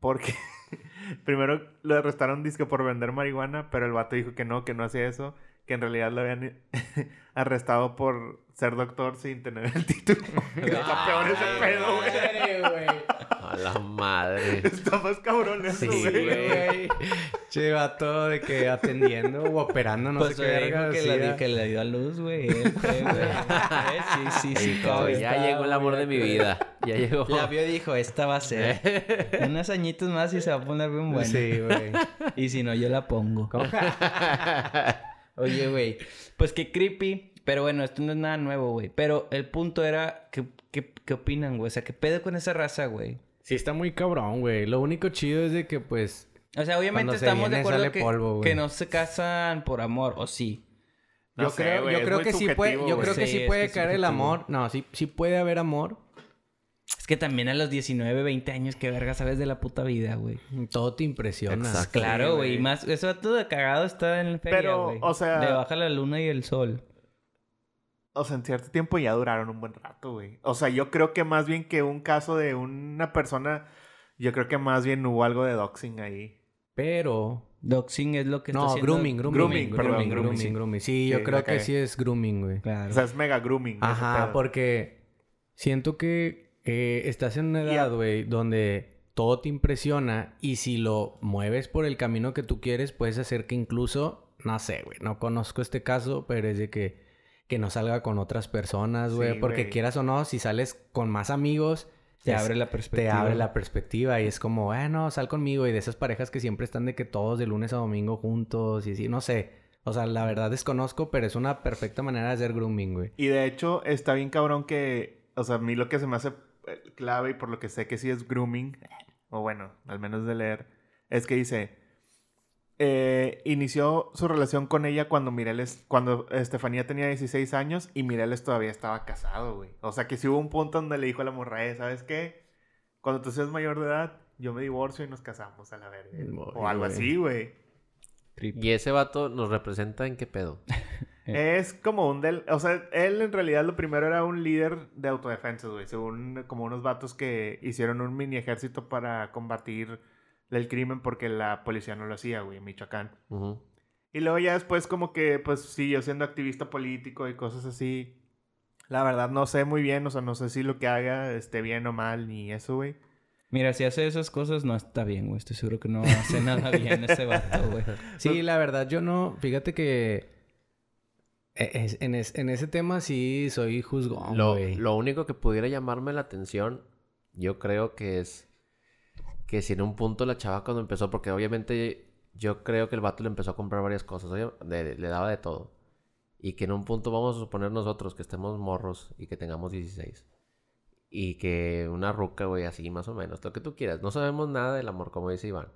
porque primero lo arrestaron disque por vender marihuana, pero el vato dijo que no, que no hacía eso, que en realidad lo habían arrestado por ser doctor sin tener el título. Está peor ese pedo, güey. A la madre. Está más cabrón eso, Sí, güey. güey. Che, vato de que atendiendo o operando, no Pues sé qué verga que, la, que le dio a luz, güey. Sí, sí, sí. Todo ya está llegó el amor de mi vida. Ya llegó. La vio y dijo, esta va a ser. Unos añitos más y se va a poner bien buena. Sí, güey. Y si no, yo la pongo. Oye, güey. Pues qué creepy. Pero bueno, esto no es nada nuevo, güey. Pero el punto era, ¿qué, qué, qué opinan, güey? O sea, ¿qué pedo con esa raza, güey? Sí, está muy cabrón, güey. Lo único chido es de que, pues, O sea, obviamente se estamos de viene, acuerdo sale que, polvo, güey. que no se casan por amor, o sí. No yo sé, creo, yo creo que sí puede, yo creo que Sí, puede caer el amor. No, sí, sí puede haber amor. Es que también a los 19, 20 años, qué verga sabes de la puta vida, güey. Todo te impresiona. Exacto. Claro, güey. y más, eso todo de cagado está en el feria, Pero, güey. o sea- Le baja la luna y el sol. O sea, en cierto tiempo ya duraron un buen rato, güey. O sea, yo creo que más bien que un caso de una persona, yo creo que más bien hubo algo de doxing ahí. Pero... Doxing es lo que está No, haciendo... grooming, grooming, Grooming, grooming, perdón, grooming, grooming, grooming, sí. grooming. Sí, yo Sí, creo que sí es grooming, güey. Claro. O sea, es mega grooming. Ajá, porque siento que eh, estás en una edad, güey, donde todo te impresiona y si lo mueves por el camino que tú quieres, puedes hacer que incluso, no sé, güey, no conozco este caso, pero es de que, que no salga con otras personas, güey, Sí, porque quieras o no, si sales con más amigos, Te es- abre la te perspectiva. abre la perspectiva y es como, bueno, sal conmigo y de esas parejas que siempre están de que todos de lunes a domingo juntos y así, no sé. O sea, la verdad desconozco, pero es una perfecta manera de hacer grooming, güey. Y de hecho, está bien cabrón que, o sea, a mí lo que se me hace clave y por lo que sé que sí es grooming, o bueno, al menos de leer, es que dice, eh, inició su relación con ella cuando Mireles, cuando Estefanía tenía 16 años y Mireles todavía estaba casado, güey. O sea, que sí hubo un punto donde le dijo a la morra, "Eh, ¿sabes qué? Cuando tú seas mayor de edad, yo me divorcio y nos casamos a la verga. O algo así, güey. Y ese vato nos representa en qué pedo. Es como un del... O sea, él en realidad lo primero era un líder de autodefensa, güey. Según como unos vatos que hicieron un mini ejército para combatir el crimen porque la policía no lo hacía, güey, en Michoacán. Y luego ya después como que pues siguió siendo activista político y cosas así. La verdad no sé muy bien, o sea, no sé si lo que haga esté bien o mal ni eso, güey. Mira, si hace esas cosas no está bien, güey. Estoy seguro que no hace nada bien ese vato, güey. Sí, la verdad, yo no. Fíjate que. E- es- en, es- en ese tema sí soy juzgón, Lo, único que pudiera llamarme la atención, yo creo que es que si en un punto la chava cuando empezó, porque obviamente yo creo que el vato le empezó a comprar varias cosas, le, le daba de todo. Y que en un punto vamos a suponer nosotros que estemos morros y que tengamos 16. Y que una ruca, güey, así más o menos, lo que tú quieras. No sabemos nada del amor, como dice Iván.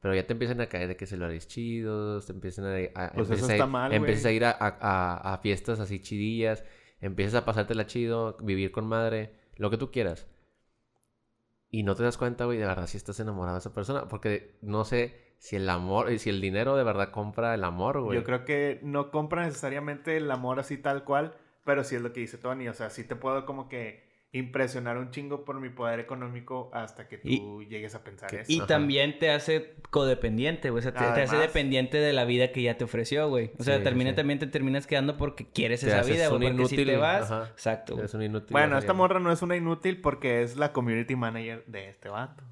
Pero ya te empiezan a caer de que celulares chidos, te empiezan a... a- Pues eso a está ir- mal, Empiezas a ir a, a- a- a fiestas así chidillas, empiezas a pasártela chido, vivir con madre, lo que tú quieras. Y no te das cuenta, güey, de verdad si estás enamorado de esa persona. Porque no sé si el amor, si el dinero de verdad compra el amor, güey. Yo creo que no compra necesariamente el amor así tal cual, pero sí es lo que dice Tony. O sea, sí te puedo como que impresionar un chingo por mi poder económico hasta que tú llegues a pensar que- eso. Y Ajá. también te hace codependiente, güey. O sea, te, te hace dependiente de la vida que ya te ofreció, güey. O sea, Sí, termina sí. también te terminas quedando porque quieres Te esa vida, güey. Porque si inútil, te vas... ajá. Exacto, güey. Eres un inútil. Bueno, esta morra no es una inútil porque es la community manager de este vato.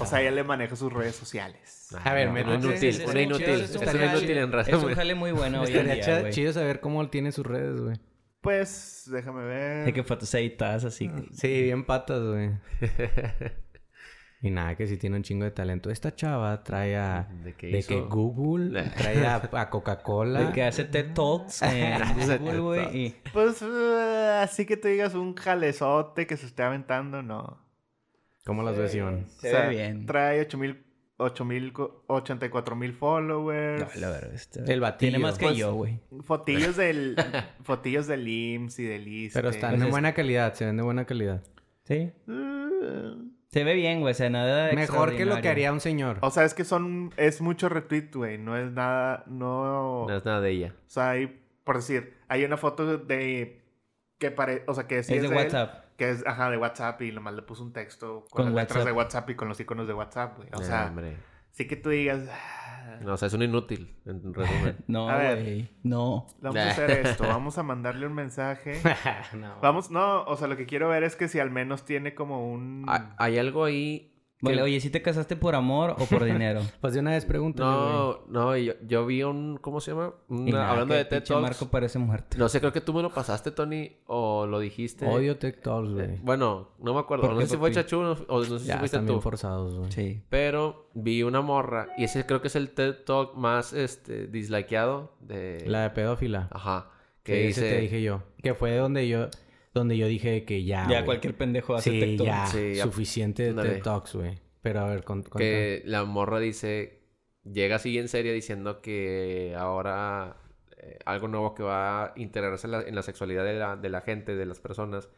O sea, ella le maneja sus redes sociales. A ver, no, sí, inútil, Es una un inútil. chido, Es un una inútil en Es razón. un jale muy bueno hoy en Estaría día, cha- güey. chido saber cómo tiene sus redes, güey. Pues, déjame ver. De que fotos editadas así. Sí, bien patas, güey. y nada, que sí tiene un chingo de talento. Esta chava trae a... ¿De qué De hizo? que Google trae a, a Coca-Cola. De que hace TED Talks en Google, güey. Y... Pues, eh, así que tú digas un jalezote que se esté aventando, no. ¿Cómo las ves, Iván? Se ve bien. Trae 8000, 8000, co- 84 mil followers. No, la verdad, este... El batillo. Tiene más que Pues, yo, güey. Fotillos del, fotillos del IMSS y del ISSSTE. Pero están Pues de es- buena calidad, se ven de buena calidad. Sí. Eh, Se ve bien, güey. O sea, nada Mejor que lo que haría un señor. O sea, es que son... Es mucho retweet, güey. No es nada... No... No es nada de ella. O sea, hay... Por decir... Hay una foto de... Que pare... O sea, que sí Es es, de WhatsApp. Que es, ajá, de WhatsApp y nomás le puso un texto con, Con las letras de WhatsApp y con los iconos de WhatsApp, güey. O Eh, sea, hombre. sí que tú digas... "Ah, No, o sea, es un inútil, en resumen. No, A ver. güey. No. Vamos a hacer esto, vamos a mandarle un mensaje. No. Vamos, no, o sea, lo que quiero ver es que si al menos tiene como un... Hay algo ahí. Vale, oye, ¿si te casaste por amor o por dinero? Pues de una vez pregúntale, güey. No, no, yo, yo vi un. ¿Cómo se llama? Una- nada, hablando de TED Talks. Marco parece muerto. No sé, creo que tú me lo pasaste, Tony, o lo dijiste. Odio Tech Talks, Eh, güey. bueno, no me acuerdo. ¿Por No sé si fue? Chachu o no sé si Ya, fuiste están bien tú. forzados, güey. Sí. Pero vi una morra, y ese creo que es el TED Talk más este, dislikeado de. La de pedófila. Ajá. Que ese dice. te dije yo. Que fue donde yo... Donde yo dije que ya, Ya cualquier pendejo hace Sí, TikTok. ya. Sí, ya. Suficiente de Ándale. TED Talks, güey. Pero a ver, con, Que la morra dice llega así en serio diciendo que ahora eh, algo nuevo que va a integrarse en la, en la sexualidad de la, de la gente, de las personas,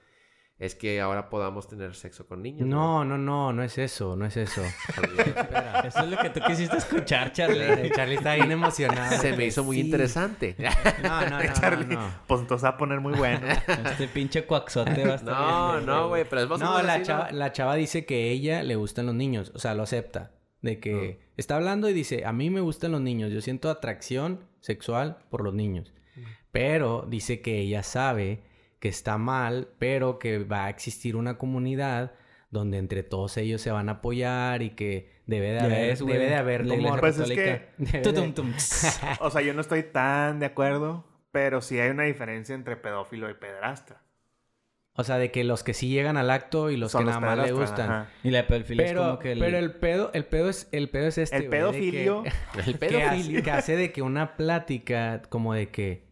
es que ahora podamos tener sexo con niños. No, no, no, no es eso, no es eso. Eso es lo que tú quisiste escuchar, Charlie. Charlie está bien emocionado. Se me hizo muy Sí. interesante. No, no, no, Charlie, no. pues entonces va a poner muy bueno. Este pinche cuaxote va a estar No, bien, no, güey, pero es más o No, menos la así, ¿no? chava, la chava dice que ella le gustan los niños. O sea, lo acepta. De que está hablando y dice, a mí me gustan los niños. Yo siento atracción sexual por los niños. Pero dice que ella sabe que está mal, pero que va a existir una comunidad donde entre todos ellos se van a apoyar y que debe de haber, güey. debe de haber La iglesia Pues es de- tum. O sea, yo no estoy tan de acuerdo, pero sí hay una diferencia entre pedófilo y pederasta. O sea, de que los que sí llegan al acto y los Son que nada más le gustan. ajá. Y la pedofilia es Pero, como que el... pero el pedo, el pedo es, el pedo es este. El güey, que- pedofilio. Que, hace, pedofilio. que hace de que una plática como de que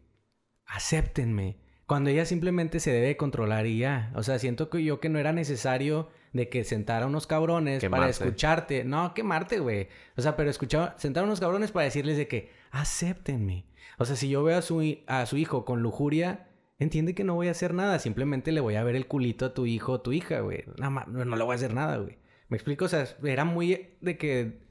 acéptenme. Cuando ella simplemente se debe controlar y ya. O sea, siento que yo que no era necesario de que sentara unos cabrones para escucharte. No, quemarte, güey. O sea, pero escuchar, sentar unos cabrones para decirles de que acéptenme. O sea, si yo veo a su, a su hijo con lujuria, entiende que no voy a hacer nada. Simplemente le voy a ver el culito a tu hijo o tu hija, güey. Nada más, no no le voy a hacer nada, güey. ¿Me explico? O sea, era muy de que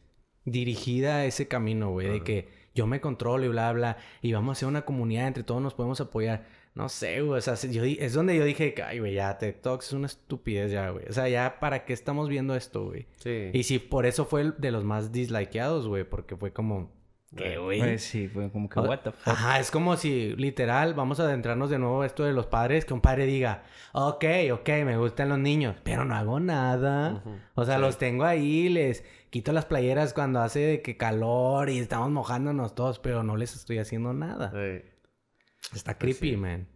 dirigida a ese camino, güey. De que yo me controlo y bla, bla. Y vamos a ser una comunidad, entre todos nos podemos apoyar. No sé, güey. O sea, yo, di- es donde yo dije, que, ay, güey, ya, TikTok es una estupidez ya, güey. O sea, ya, ¿para qué estamos viendo esto, güey? Sí. Y sí, por eso fue el de los más dislikeados, güey. Porque fue como, ¿qué, güey? Pues sí, fue como que, O- what the fuck. Ajá, es como si, literal, vamos a adentrarnos de nuevo a esto de los padres, que un padre diga, ok, ok, me gustan los niños, pero no hago nada. O sea, Sí. los tengo ahí, les quito las playeras cuando hace de que calor y estamos mojándonos todos, pero no les estoy haciendo nada. Sí. Está Pues creepy, sí. man.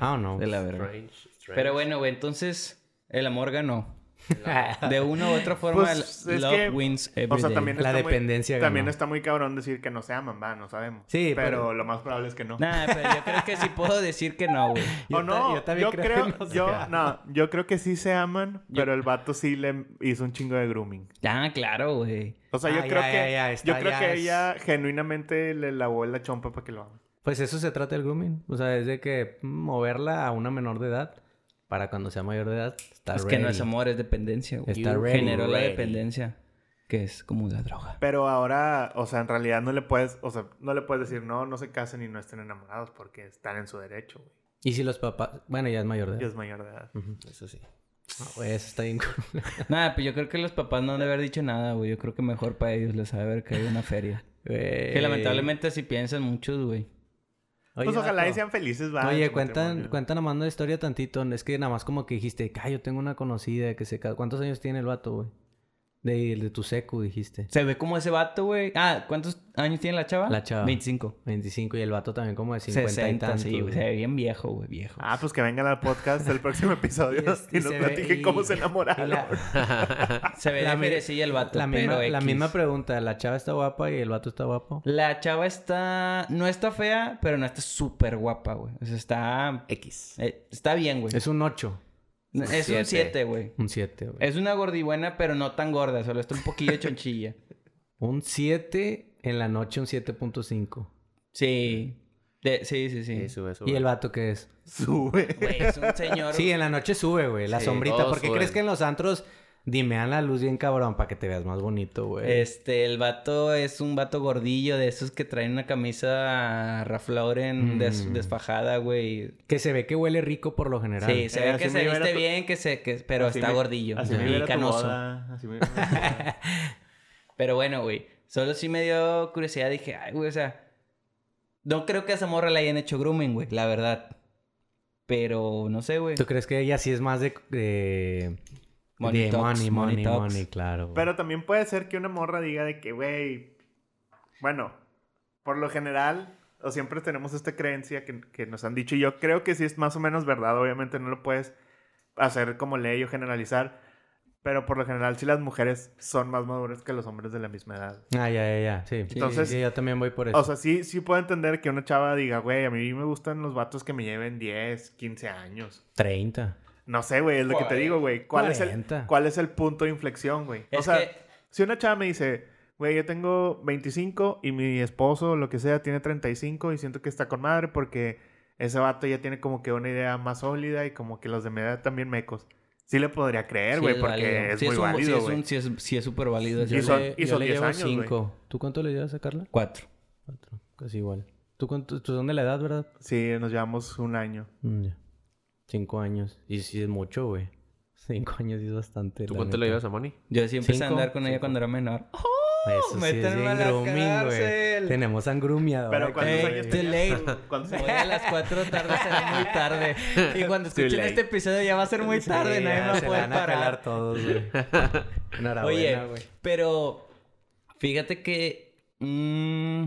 I don't know. De la. Strange, strange. Pero bueno, güey, entonces el amor ganó. De una u otra forma, Pues, love que, wins every O sea, day. también La muy- dependencia También ganó. está muy cabrón decir que no se aman, va, no sabemos. Sí, pero, pero- lo más probable es que no. Nah, pero yo creo que sí puedo decir que no, güey. O no, yo yo, también creo creo, que no se yo, aman. no, yo creo que sí se aman, Yo- pero el vato sí le hizo un chingo de grooming. Ah, claro, güey. O sea, yo Ah, creo ya, que ya, ya, está, yo creo que es- ella genuinamente le lavó la chompa para que lo amen. Pues eso se trata el grooming. O sea, es de que moverla a una menor de edad para cuando sea mayor de edad. Está es que no es amor, es dependencia, güey. Está. Generó la dependencia, que es como la droga. Pero ahora, o sea, en realidad no le puedes, o sea, no le puedes decir no, no se casen y no estén enamorados porque están en su derecho, güey. Y si los papás... Bueno, ya es mayor de edad. es mayor de edad. Eso sí. No, güey, eso está bien cool. Nada, pues yo creo que los papás no han de haber dicho nada, güey. Yo creo que mejor para ellos les ha de haber caído una feria. Güey. Que lamentablemente así piensan muchos, güey. Oye, pues ojalá y sean felices, va. Oye, cuentan, cuentan nada más una historia tantito. Es que nada más como que dijiste, ah, yo tengo una conocida que se ¿Cuántos años tiene el vato, güey? De, de tu secu, dijiste. Se ve como ese vato, güey. Ah, ¿cuántos años tiene la chava? La chava. 25. 25 y el vato también como de 50 y 60, tantos. sí, güey. Se ve bien viejo, güey, viejo. Ah, pues que vengan al podcast del próximo episodio Y es- y, y nos platiquen y- cómo se y enamoraron. la, Se ve la ferecilla el vato, la misma, la misma pregunta. ¿La chava está guapa y el vato está guapo? La chava está... No está fea, pero no está súper guapa, güey. O sea, está... X. eh, está bien, güey. Es un 8. Es siete. un 7, güey. Un 7, güey. Es una gordibuena, pero no tan gorda. Solo está un poquillo chonchilla. Un 7 en la noche, un 7.5. Sí. De- sí, sí, sí. Sí, sube, sube. ¿Y el vato qué es? Sube. Güey, es un señor... Sí, en la noche sube, güey. La Sí, sombrita. ¿Por qué suben. crees que en los antros dimean la luz bien cabrón para que te veas más bonito, güey? Este, el vato es un vato gordillo de esos que traen una camisa Ralph Lauren des- Mm. desfajada, güey. Que se ve que huele rico por lo general. Sí, se Eh, ve que se a a viste tu- bien, que se, que, pero Así está me- gordillo. Así me y a canoso. boda, así me a. Pero bueno, güey. Solo sí me dio curiosidad. Dije, ay, güey, o sea... No creo que a esa morra le hayan hecho grooming, güey. La verdad. Pero, no sé, güey. ¿Tú crees que ella sí es más de... de... Money de talks, money, money money, talks. money, claro. güey. Pero también puede ser que una morra diga de que, güey, bueno, por lo general, o siempre tenemos esta creencia que, que nos han dicho, y yo creo que sí es más o menos verdad, obviamente no lo puedes hacer como ley o generalizar, pero por lo general sí las mujeres son más maduras que los hombres de la misma edad. Ah, ya, ya, ya. Sí. Entonces- Sí, yo también voy por eso. O sea, sí, sí puedo entender que una chava diga, güey, a mí me gustan los vatos que me lleven 10, 15 años. 30. No sé, güey, es lo que te digo, güey. ¿Cuál, es el, 40. ¿Cuál es el punto de inflexión, güey? O sea, que- si una chava me dice, güey, yo tengo 25 y mi esposo, lo que sea, tiene 35 y siento que está con madre porque ese vato ya tiene como que una idea más sólida y como que los de mi edad también mecos. Sí le podría creer, güey, porque válido. es Sí muy un- válido, güey. Sí es sí es súper válido. Y Yo son- le, y yo son le 10 llevo años. ¿Tú cuánto le llevas a Carla? Cuatro. Cuatro. Casi igual. ¿Tú, cuánto, tú son de la edad, verdad? Sí, nos llevamos un año. Mm, ya. Cinco años. Y sí es mucho, güey. Cinco años sí es bastante. ¿Tú cuánto le llevas a Moni? Yo sí empecé a andar con ella cuando era menor. Eso sí es bien grooming, güey. Tenemos angrumiador. Pero ¿cuántos Ey, años too late. ¿Cuántos Voy a las 4 de tarde, será muy tarde. Y cuando escuchen este episodio ya va a ser muy Sí, tarde, nadie ya me va a se poder van a parar. todos, güey. Enhorabuena, Oye, güey. pero fíjate que. mm,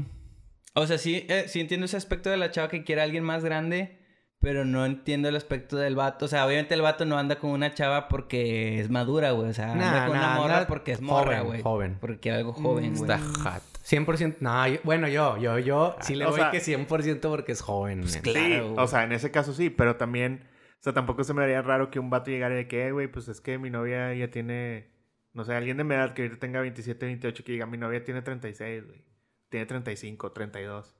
o sea, sí, eh, sí entiendo ese aspecto de la chava que quiere a alguien más grande, pero no entiendo el aspecto del vato. O sea, obviamente el vato no anda con una chava porque es madura, güey. O sea, anda Nah, con una morra anda porque es morra, güey. joven. Porque algo joven, güey. Está hot. 100%. No, yo- bueno, yo, yo, yo sí le o doy sea- que 100% porque es joven. men. claro. Sí, güey. o sea, en ese caso sí, pero también, o sea, tampoco se me haría raro que un vato llegara y de que, "Eh, güey, pues es que mi novia ya tiene, no sé, alguien de mi edad que ahorita tenga 27, 28, que diga, mi novia tiene 36, güey, tiene 35, 32.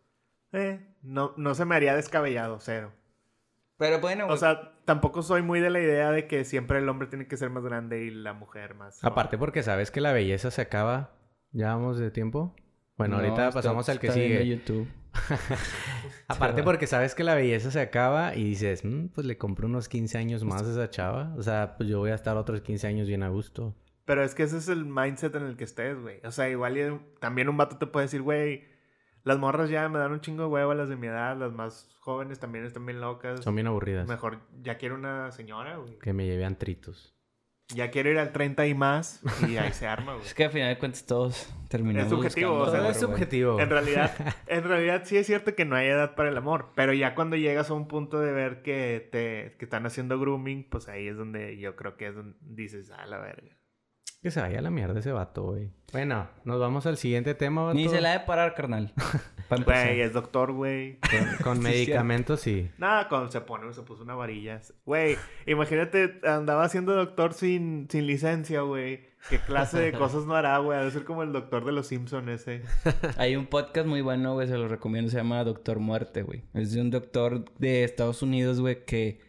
Eh, no, no se me haría descabellado, cero. Pero bueno. O sea, tampoco soy muy de la idea de que siempre el hombre tiene que ser más grande y la mujer más. Aparte porque sabes que la belleza se acaba. ¿Ya vamos de tiempo? Bueno, No, ahorita está- pasamos al que está sigue. YouTube. Aparte porque sabes que la belleza se acaba y dices, "Mm, pues le compro unos 15 años más a esa chava. O sea, pues yo voy a estar otros 15 años bien a gusto. Pero es que ese es el mindset en el que estés, güey. O sea, igual también un vato te puede decir, güey, las morras ya me dan un chingo de huevo, las de mi edad, las más jóvenes también están bien locas. Son bien aburridas. Mejor, ya quiero una señora, güey. Que me lleve antritos. Ya quiero ir al 30 y más y ahí se arma, güey. Es que al final de cuentas todos terminamos. Es subjetivo, buscando o sea, Todo es subjetivo. En realidad, en realidad sí es cierto que no hay edad para el amor, pero ya cuando llegas a un punto de ver que te que están haciendo grooming, pues ahí es donde yo creo que es donde dices, a la verga. Que se vaya a la mierda ese vato, güey. Bueno, nos vamos al siguiente tema, vato. Ni se la ha de parar, carnal. Güey, es doctor, güey. Con, con Sí, medicamentos, sí. Nada, cuando se pone, se puso una varilla. Güey, imagínate, andaba siendo doctor sin, sin licencia, güey. ¿Qué clase de cosas no hará, güey? Ha de ser como el doctor de los Simpsons ese. Hay un podcast muy bueno, güey, se lo recomiendo, se llama Doctor Muerte, güey. Es de un doctor de Estados Unidos, güey, que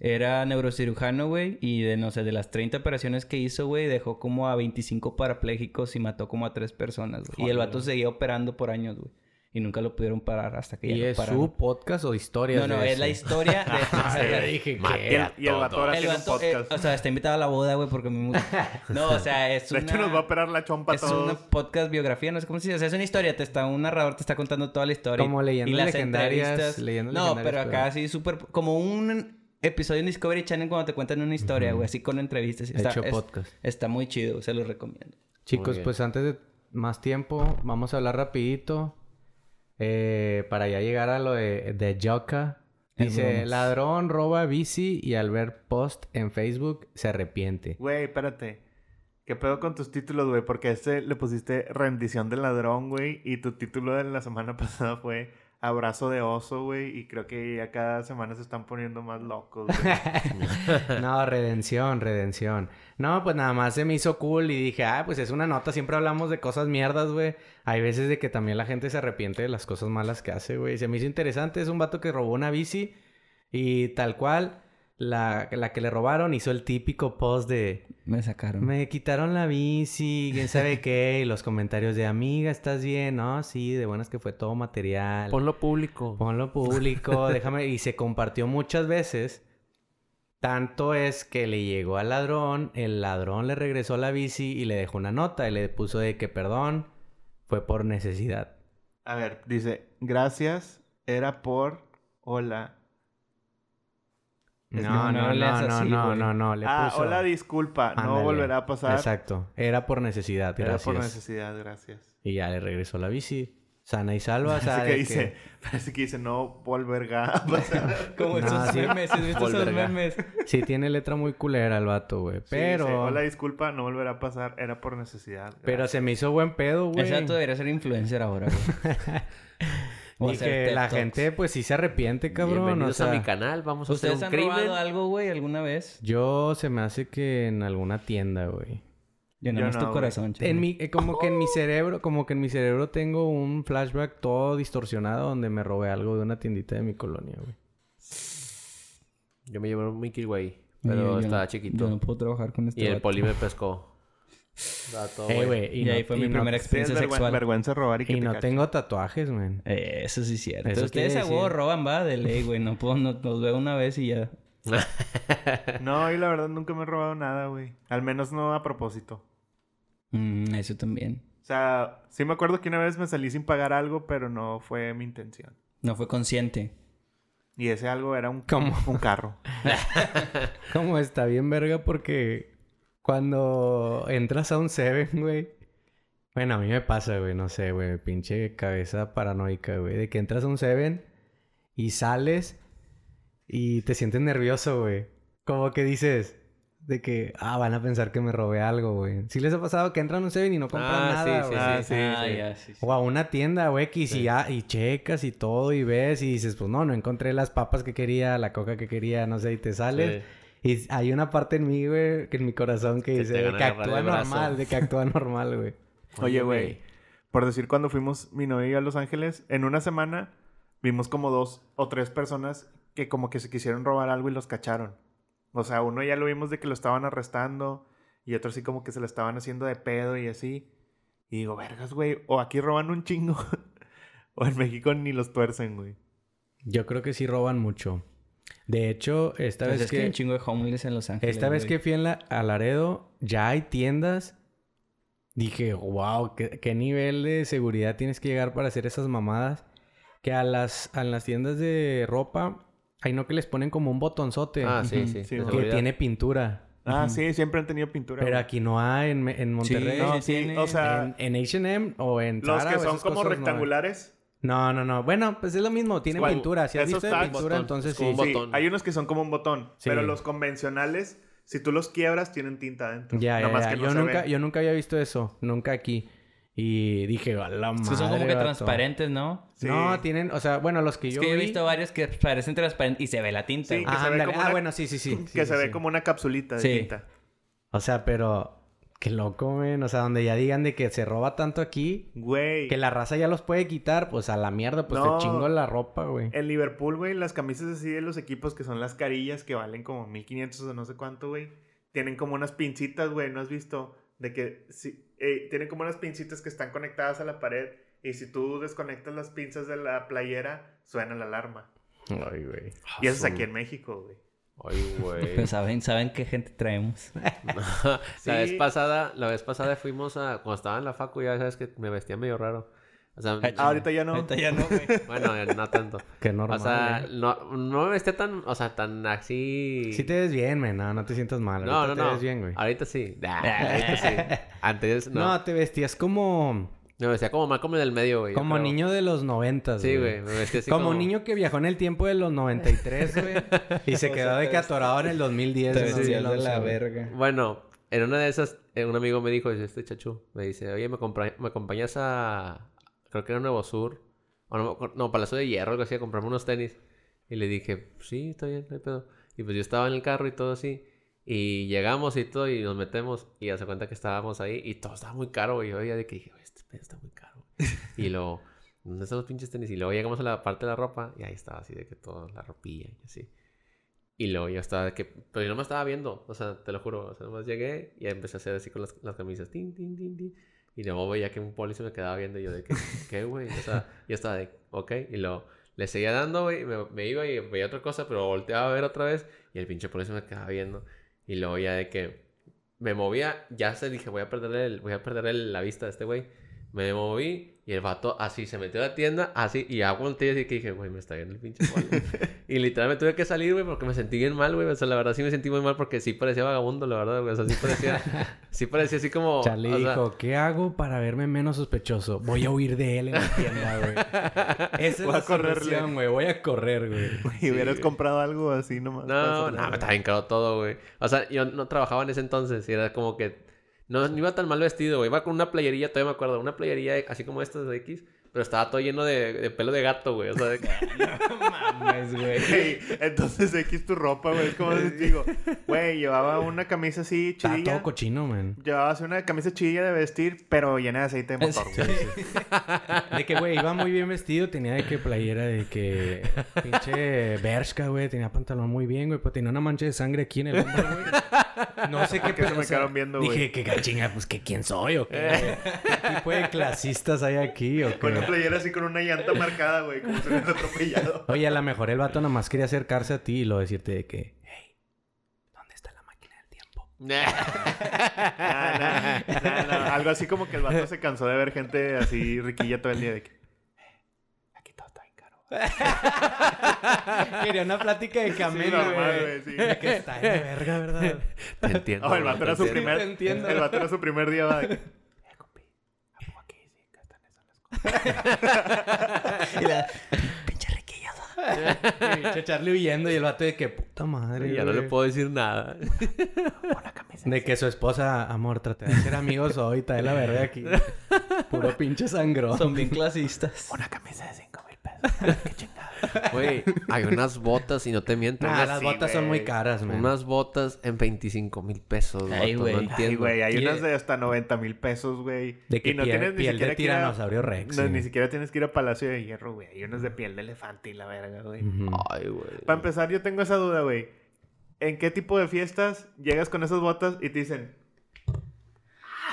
era neurocirujano, güey, y de, no sé, de las 30 operaciones que hizo, güey, dejó como a 25 parapléjicos y mató como a tres personas, güey. Y el vato seguía operando por años, güey. Y nunca lo pudieron parar hasta que ya ¿Y lo es pararon. su podcast o historias No, no, de es la historia de... Ah, yo dije Y que... el, y el vato ahora El tiene un vato, eh, podcast. o sea, está invitado a la boda, güey, porque a mí me No, o sea, es de una... hecho, nos va a operar la chompa Es todos. una podcast biografía, no sé cómo se dice. O sea, es una historia. Te está, un narrador te está contando toda la historia. Como leyendas y las legendarias, entrevistas. leyendas no, legendarias, pero acá pero- sí súper... Como un episodio en Discovery Channel cuando te cuentan una historia, güey. Así con entrevistas. Está, Hecho es- podcast. está muy chido. Se los recomiendo. Chicos, pues antes de más tiempo, vamos a hablar rapidito. eh, para ya llegar a lo de, de Yoka. Es Dice, ladrón roba bici y al ver post en Facebook se arrepiente. Güey, espérate. ¿Qué pedo con tus títulos, güey? Porque a este le pusiste rendición del ladrón, güey. Y tu título de la semana pasada fue abrazo de oso, güey. Y creo que ya cada semana se están poniendo más locos, güey. no, redención, redención. No, pues nada más se me hizo cool y dije, ah, pues es una nota. Siempre hablamos de cosas mierdas, güey. Hay veces de que también la gente se arrepiente de las cosas malas que hace, güey. Se me hizo interesante. Es un vato que robó una bici y tal cual, la, la que le robaron hizo el típico post de... Me sacaron. Me quitaron la bici, quién sabe qué, y los comentarios de amiga, ¿estás bien? No, sí, de buenas que fue todo material. Ponlo público. Ponlo público, déjame. Y se compartió muchas veces. Tanto es que le llegó al ladrón, el ladrón le regresó la bici y le dejó una nota y le puso de que perdón, fue por necesidad. A ver, dice, gracias, era por... Hola. No, no, no, no, no no, así, no, no, no, le ah, puso. hola, disculpa, no volverá a pasar. Exacto, era por necesidad, Era gracias. por necesidad, gracias. Y ya le regresó la bici, sana y salva, Parece que dice, parece que dice, no volverá a pasar. Como No, esos sí. memes. ¿Has visto esos memes? Sí, tiene letra muy culera el vato, güey. Sí, Pero... dice, hola, disculpa, no volverá a pasar, era por necesidad. Pero gracias". se me hizo buen pedo, güey. Ese vato debería ser influencer ahora, güey. O Y hacer que TED la Talks. gente, pues, sí se arrepiente, cabrón. Bienvenidos o sea, a mi canal. Vamos a hacer ¿Ustedes un han crimen. robado algo, güey, alguna vez? Yo se me hace que en alguna tienda, güey. Llenamos Yo tu corazón, Charlie. En mi, eh, como que en mi cerebro, como que en mi cerebro tengo un flashback todo distorsionado donde me robé algo de una tiendita de mi colonia, güey. Yo me llevé un Mickey Way, Oye, pero yo estaba chiquito. Yo no puedo trabajar con este Y el vato. poli me pescó. Todo Eh, güey. Y, ahí fue mi no- primera es experiencia sexual. vergüenza robar y que Y te no cachen. tengo tatuajes, man. Eh, eso sí es cierto. Eso Ustedes a huevo roban, va, de ley, güey. No puedo, no, nos veo una vez y ya. No, y la verdad nunca me he robado nada, güey. Al menos no a propósito. Mm, eso también. O sea, sí me acuerdo que una vez me salí sin pagar algo, pero no fue mi intención. No fue consciente. Y ese algo era un, ¿Cómo? un carro. Como está bien verga porque cuando entras a un Seven, güey. Bueno, a mí me pasa, güey, no sé, güey, pinche cabeza paranoica, güey, de que entras a un Seven y sales y te sientes nervioso, güey. Como que dices de que, ah, van a pensar que me robé algo, güey. ¿Sí les ha pasado que entran a un Seven y no compran Ah, nada, sí? Ah, sí, ah, sí. ya, sí, sí. O a una tienda, güey, que y, si ya, y checas y todo y ves y dices, pues no, no encontré las papas que quería, la coca que quería, no sé, y te sales. Y hay una parte en mí, güey, que en mi corazón que Que dice de que actúa normal, de que actúa normal, güey. Oye, güey. Por decir, cuando fuimos mi novia y a Los Ángeles, en una semana vimos como dos o tres personas que como que se quisieron robar algo y los cacharon. O sea, uno ya lo vimos de que lo estaban arrestando y otro sí como que se lo estaban haciendo de pedo y así. Y digo, vergas, güey, o aquí roban un chingo o en México ni los tuercen, güey. Yo creo que sí roban mucho. De hecho, esta Pues vez es que hay un chingo de homeless en Los Ángeles. Esta vez güey. que fui en la, a Laredo, ya hay tiendas. Dije, wow, ¿qué, qué nivel de seguridad tienes que llegar para hacer esas mamadas. Que a las, a las tiendas de ropa, hay no que les ponen como un botonzote Ah, sí, sí. Sí, que seguridad. tiene pintura. Ah, sí, siempre han tenido pintura. Pero güey. aquí no hay en, en Monterrey. No, sí tiene. o sea, en en H&M o en los que son como no rectangulares. No, no, no. Bueno, pues es lo mismo. Tiene Igual, pintura. Si has visto de pintura, botón, entonces sí. un Sí, botón. hay unos que son como un botón, Sí. pero los convencionales, si tú los quiebras, tienen tinta adentro. Ya, ya, Nomás ya. que no yo, se nunca, ve. yo nunca había visto eso. Nunca aquí. Y dije, a la madre, Sí, son como que vato". transparentes, ¿no? Sí. No, tienen... O sea, bueno, los que Es yo que yo he vi... visto varios que parecen transparentes y se ve la tinta. Sí, Ah, se ve ándale. como Ah, una- bueno, sí, sí, sí. que Sí, se sí, ve como una capsulita de Sí. tinta. O sea, pero... Qué loco, men. O sea, donde ya digan de que se roba tanto aquí... Güey. Que la raza ya los puede quitar. Pues a la mierda. Pues No. te chingo la ropa, güey. En Liverpool, güey, las camisas así de los equipos que son las carillas que valen como 1500 o no sé cuánto, güey. Tienen como unas pincitas, güey, ¿no has visto? De que sí, eh, tienen como unas pincitas que están conectadas a la pared y si tú desconectas las pinzas de la playera, suena la alarma. Ay, güey. Y eso es aquí en México, güey. Ay, güey. Saben, saben qué gente traemos. La vez pasada, la vez pasada fuimos a... Cuando estaba en la facu, ya sabes que me vestía medio raro. O sea, Ah, ahorita ya no. Ahorita ya no, güey. bueno, no tanto. Qué normal, o sea, eh. no, no me vestía tan... O sea, tan así... Sí te ves bien, men. No, no te sientas mal. No, Ahorita no, te no. ves bien, güey. Ahorita sí. Ah, ahorita sí. Antes No. no. te vestías como... Me vestía como mal como en el medio, güey. Como niño de los noventas, Sí, güey. Me vestía así como, como... niño que viajó en el tiempo de los 93, güey. y se quedó de que atorado en el 2010. Te vestías de 2011, la güey. verga. Bueno, en una de esas, eh, un amigo me dijo, dice, este chachu, me dice, oye, ¿me, compra- me acompañas a... Creo que era Nuevo Sur. O no, no, Palacio de Hierro, algo así, a comprarme unos tenis. Y le dije, sí, está bien, no hay pedo. Y pues yo estaba en el carro y todo así. Y llegamos y todo y nos metemos. Y hace cuenta que estábamos ahí y todo estaba muy caro, güey. Yo ya de que dije, "Güey, pedo está muy caro. y luego, ¿dónde están los pinches tenis? Y luego llegamos a la parte de la ropa y ahí estaba así de que toda la ropilla y así. Y luego yo estaba que... Pero yo no me estaba viendo. O sea, te lo juro. O sea, nomás llegué y empecé a hacer así con las, las camisas. Tin, tin, tin, tin. Y luego veía que un poli se me quedaba viendo. Y yo de que... ¿Qué, güey? O sea, yo estaba de... Ok. Y luego le seguía dando, güey. Me, me iba y veía otra cosa. Pero volteaba a ver otra vez. Y el pinche poli se me quedaba viendo. Y luego ya de que... Me movía. Ya se dije... Voy a perder, el, voy a perder el- la vista de este güey. Me moví y el vato así se metió a la tienda, así, y ya volteé así que dije, güey, me está viendo el pinche poli. y literalmente tuve que salir, güey, porque me sentí bien mal, güey. O sea, la verdad sí me sentí muy mal porque sí parecía vagabundo, la verdad, güey. O sea, sí parecía, sí parecía así como. Charlie o sea, dijo, ¿qué hago para verme menos sospechoso? Voy a huir de él en la tienda, güey. Esa es Voy la a correrle. solución, güey. Voy a correr, güey. Y hubieras comprado algo así nomás. No, no, me estaba bien caro todo, güey. O sea, yo no trabajaba en ese entonces y era como que no, no iba tan mal vestido, güey. Iba con una playerilla, todavía me acuerdo, una playerilla así como esta de X, Pero estaba todo lleno de, de pelo de gato, güey. O sea, de que- No mames, güey. Entonces X tu ropa, güey. Es como les digo, güey, llevaba una camisa así Está chidilla. todo cochino, man. Llevaba así una camisa chidilla de vestir, pero llena de aceite de motor, güey. De que, güey, iba muy bien vestido. Tenía de que playera de que... Pinche Bershka, güey. Tenía pantalón muy bien, güey. Pero tenía una mancha de sangre aquí en el hombro, güey. No sé qué... Que se pedo, me quedaron viendo, güey. Dije, qué chinga, pues que quién soy o qué. güey? ¿Qué tipo de clasistas hay aquí o Con una qué? playera así con una llanta marcada, güey, como si hubiera atropellado. Oye, a lo mejor el vato nada más quería acercarse a ti y luego decirte de que... Hey, ¿dónde está la máquina del tiempo? Nah, nah, nah. Algo así como que el vato se cansó de ver gente así riquilla todo el día de que... Aquí todo está bien caro. Quería una plática de Sí, camino, normal, güey. sí. De que está de verga, ¿verdad? Te entiendo. Oh, el vato era su primer... te entiendo. El vato era su primer día, va de que... Eh, compi, ¿a poco aquí sí gastan esas las cosas? Y la- Pinche Charlie huyendo y el vato de que puta madre. Ya no le puedo decir nada. De que su esposa, amor, trate de ser amigos hoy, trae la verga aquí. Puro pinche sangrón. Son bien clasistas. Una camisa de 5 mil pesos. Qué chingada. Güey, hay unas botas, y no te miento. Nah, unas, las sí, botas son güey. muy caras, man. unas botas en 25 mil pesos. Güey. No entiendo. güey, hay unas de hasta 90 mil pesos, güey. De que y no piel, tienes ni piel siquiera de que ir a- tiranosaurio rex. No, sí. ni siquiera tienes que ir a Palacio de Hierro, güey. Hay unas de piel de elefante y la verga, güey. Ay, güey. Para empezar, yo tengo esa duda, güey. ¿En qué tipo de fiestas llegas con esas botas y te dicen...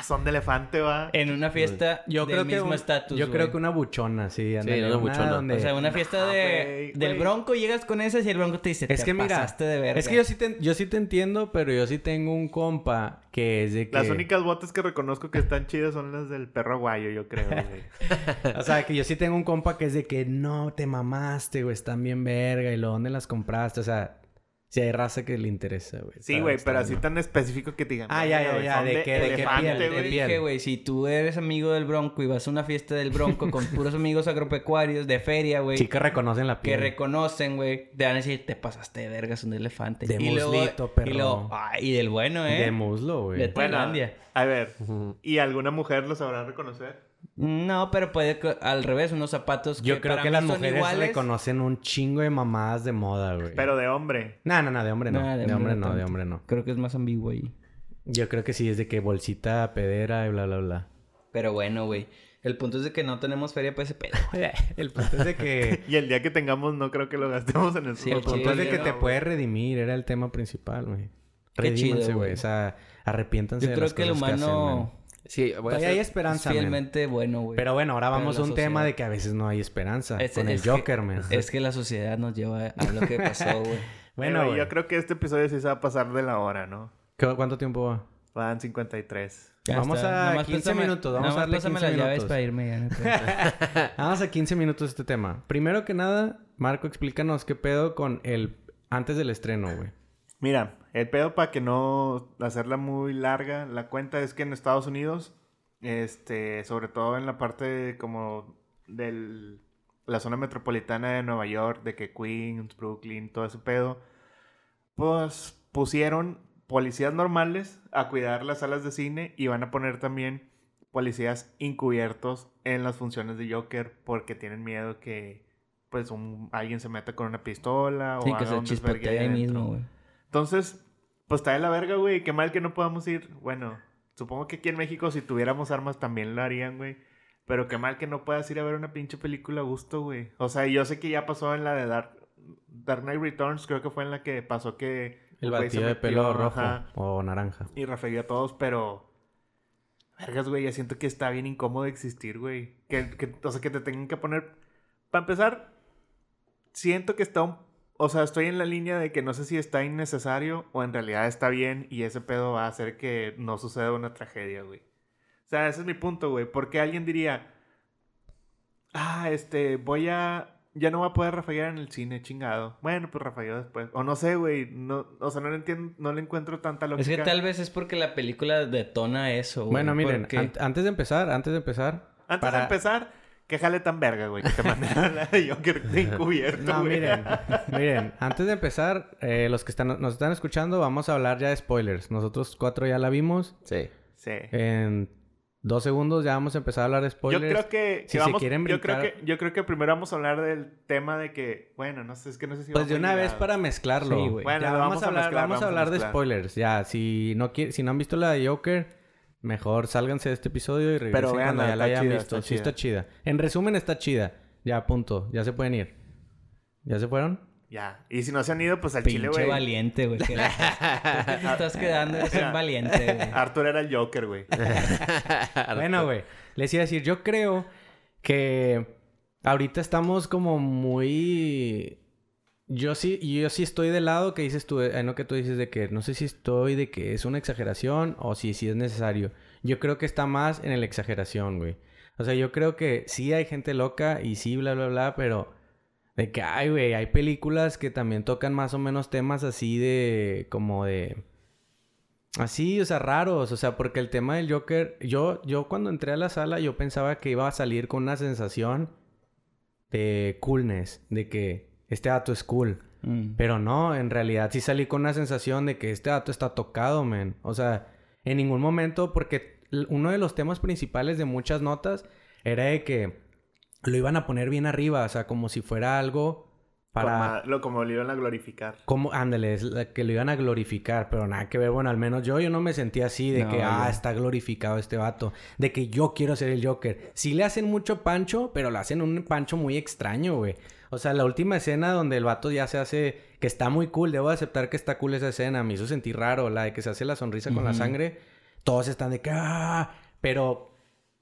Ah, son de elefante, va. En una fiesta Yo del creo que mismo un- estatus, Yo creo que una buchona, sí. una buchona. donde- O sea, una fiesta No, de... güey, del güey. bronco, llegas con esas y el bronco te dice, Es "Te que mira, pasaste de verga". es que yo sí, te, yo sí te entiendo, pero yo sí tengo un compa que es de que... Las únicas botas que reconozco que están chidas son las del perro aguayo, yo creo, güey. O sea, que yo sí tengo un compa que es de que no, te mamaste, güey, están bien verga. Y lo dónde las compraste. O sea, si hay raza que le interesa, güey. Sí, güey, pero así bueno. tan específico que te digan. Ah, ya, "Verga, ya, ya, de que- de qué piel, de Te güey". piel. dije, güey, si tú eres amigo del bronco y vas a una fiesta del bronco con puros amigos agropecuarios de feria, güey. Sí que reconocen la que piel. reconocen, güey, te van a decir, te pasaste de vergas un elefante. De y muslito, perro. Y, luego, ay, y del bueno, ¿eh? De muslo, güey. De Bueno, Tailandia. a ver. ¿Y alguna mujer lo sabrá reconocer? No, pero puede que- al revés, unos zapatos Yo que creo para que mí las son mujeres iguales. reconocen un chingo de mamadas de moda, güey. Pero de hombre. No, no, no, de hombre no. Nah, de, hombre no, de hombre no. Creo que es más ambiguo ahí. Yo creo que sí, es de que bolsita, pedera y bla, bla, bla. Pero bueno, güey. El punto es de que no tenemos feria para ese pedo. El punto es de que... Y el día que tengamos, no creo que lo gastemos en el Sí, el punto es de que no, te puedes redimir. Era el tema principal, güey. Qué chido, Redímanse, güey. O sea, arrepiéntanse Yo de creo las que el cosas humano man. Sí, voy a Todavía hay esperanza, man. fielmente bueno, güey. Pero bueno, ahora vamos a un tema de que a veces no hay esperanza. Es- con el que- Joker, man. Es que la sociedad nos lleva a lo que pasó, güey. Bueno, Pero yo creo que este episodio sí se va a pasar de la hora, ¿no? ¿Cu- ¿Cuánto tiempo va? Van 53. Ya Vamos está. a Nomás 15 pásame- minutos, vamos a darle pásame 15 las llaves minutos. para irme ya. no creo. Vamos a 15 minutos este tema. Primero que nada, Marco, explícanos qué pedo con el... Antes del estreno, güey. Mira, el pedo para que no hacerla muy larga, la cuenta es que en Estados Unidos, este, sobre todo en la parte como del la zona metropolitana de Nueva York, de que Queens, Brooklyn, todo ese pedo, pues pusieron policías normales a cuidar las salas de cine y van a poner también policías encubiertos en las funciones de Joker porque tienen miedo que pues un, alguien se meta con una pistola o Sí, que haga se un ahí mismo, güey. Entonces, pues está de la verga, güey. Qué mal que no podamos ir. Bueno, supongo que aquí en México si tuviéramos armas también lo harían, güey. Pero qué mal que no puedas ir a ver una pinche película a gusto, güey. O sea, yo sé que ya pasó en la de Dark, Dark Knight Returns, creo que fue en la que pasó que... El batido de metió, pelo rojo ajá, o naranja. y rafegueó a todos, pero... Vergas, güey, ya siento que está bien incómodo existir, güey. Que, que, o sea, que te tengan que poner... Para empezar, siento que está un... O sea, estoy en la línea de que no sé si está innecesario o en realidad está bien y ese pedo va a hacer que no suceda una tragedia, güey. O sea, ese es mi punto, güey. Porque alguien diría... Ah, este, voy a... Ya no voy a poder rafaguear en el cine, chingado. Bueno, pues rafagueo después. O no sé, güey. No, o sea, no le entiendo, no le encuentro tanta Es lógica. que tal vez es porque la película detona eso, güey. Bueno, miren, porque- an- antes de empezar, antes de empezar... Antes para- de empezar, que jale tan verga, güey. Que te manden a la de Joker de encubierto, No, güey. miren, miren, antes de empezar, eh, los que están, nos están escuchando, vamos a hablar ya de spoilers. Nosotros cuatro ya la vimos. Sí. Sí. En dos segundos ya vamos a empezar a hablar de Yo spoilers. creo que, que Si se vamos, quieren yo creo brincar- que yo creo que primero vamos a hablar del tema de que, bueno, no sé, es que no sé si Pues de una vez para mezclarlo. Sí, güey. Bueno, ya lo vamos, vamos a hablar, mezclar, vamos a vamos a hablar de mezclar. spoilers. Ya, si no si no han visto la de Joker, mejor sálganse de este episodio y regresen cuando véanla, ya la hayan chida, visto. está sí, está chida. En resumen, está chida. Ya, punto. Ya se pueden ir. ¿Ya se fueron? Ya. Y si no se han ido, pues al chile, Pinche güey. valiente, güey. que la- ¿Por qué te estás quedando? Valiente, güey. Arthur era el Joker, güey. Bueno, güey. Les iba a decir, yo creo que ahorita estamos como muy... Yo sí, yo sí estoy del lado que dices tú, eh, no que tú dices de que no sé si estoy de que es una exageración o si sí es necesario. Yo creo que está más en la exageración, güey. O sea, yo creo que sí hay gente loca y sí, bla, bla, bla, pero de que, ay, güey, hay películas que también tocan más o menos temas así de, como de... Así, o sea, raros, o sea, porque el tema del Joker, yo, yo cuando entré a la sala, yo pensaba que iba a salir con una sensación de coolness, de que este dato es cool. Mm. Pero no, en realidad sí salí con una sensación de que este dato está tocado, man. O sea, en ningún momento, porque uno de los temas principales de muchas notas era de que lo iban a poner bien arriba, o sea, como si fuera algo para... Con ma- lo, como lo iban a glorificar. Como, ándale, es la- que lo iban a glorificar, pero nada que ver. Bueno, al menos yo, yo no me sentía así de No, que, ah, está glorificado este vato. De que yo quiero ser el Joker. Sí le hacen mucho pancho, pero le hacen un pancho muy extraño, güey. O sea, la última escena donde el vato ya se hace... Que está muy cool. Debo aceptar que está cool esa escena. Me hizo sentir raro. La de que se hace la sonrisa con la sangre. Todos están de que, ah... Pero...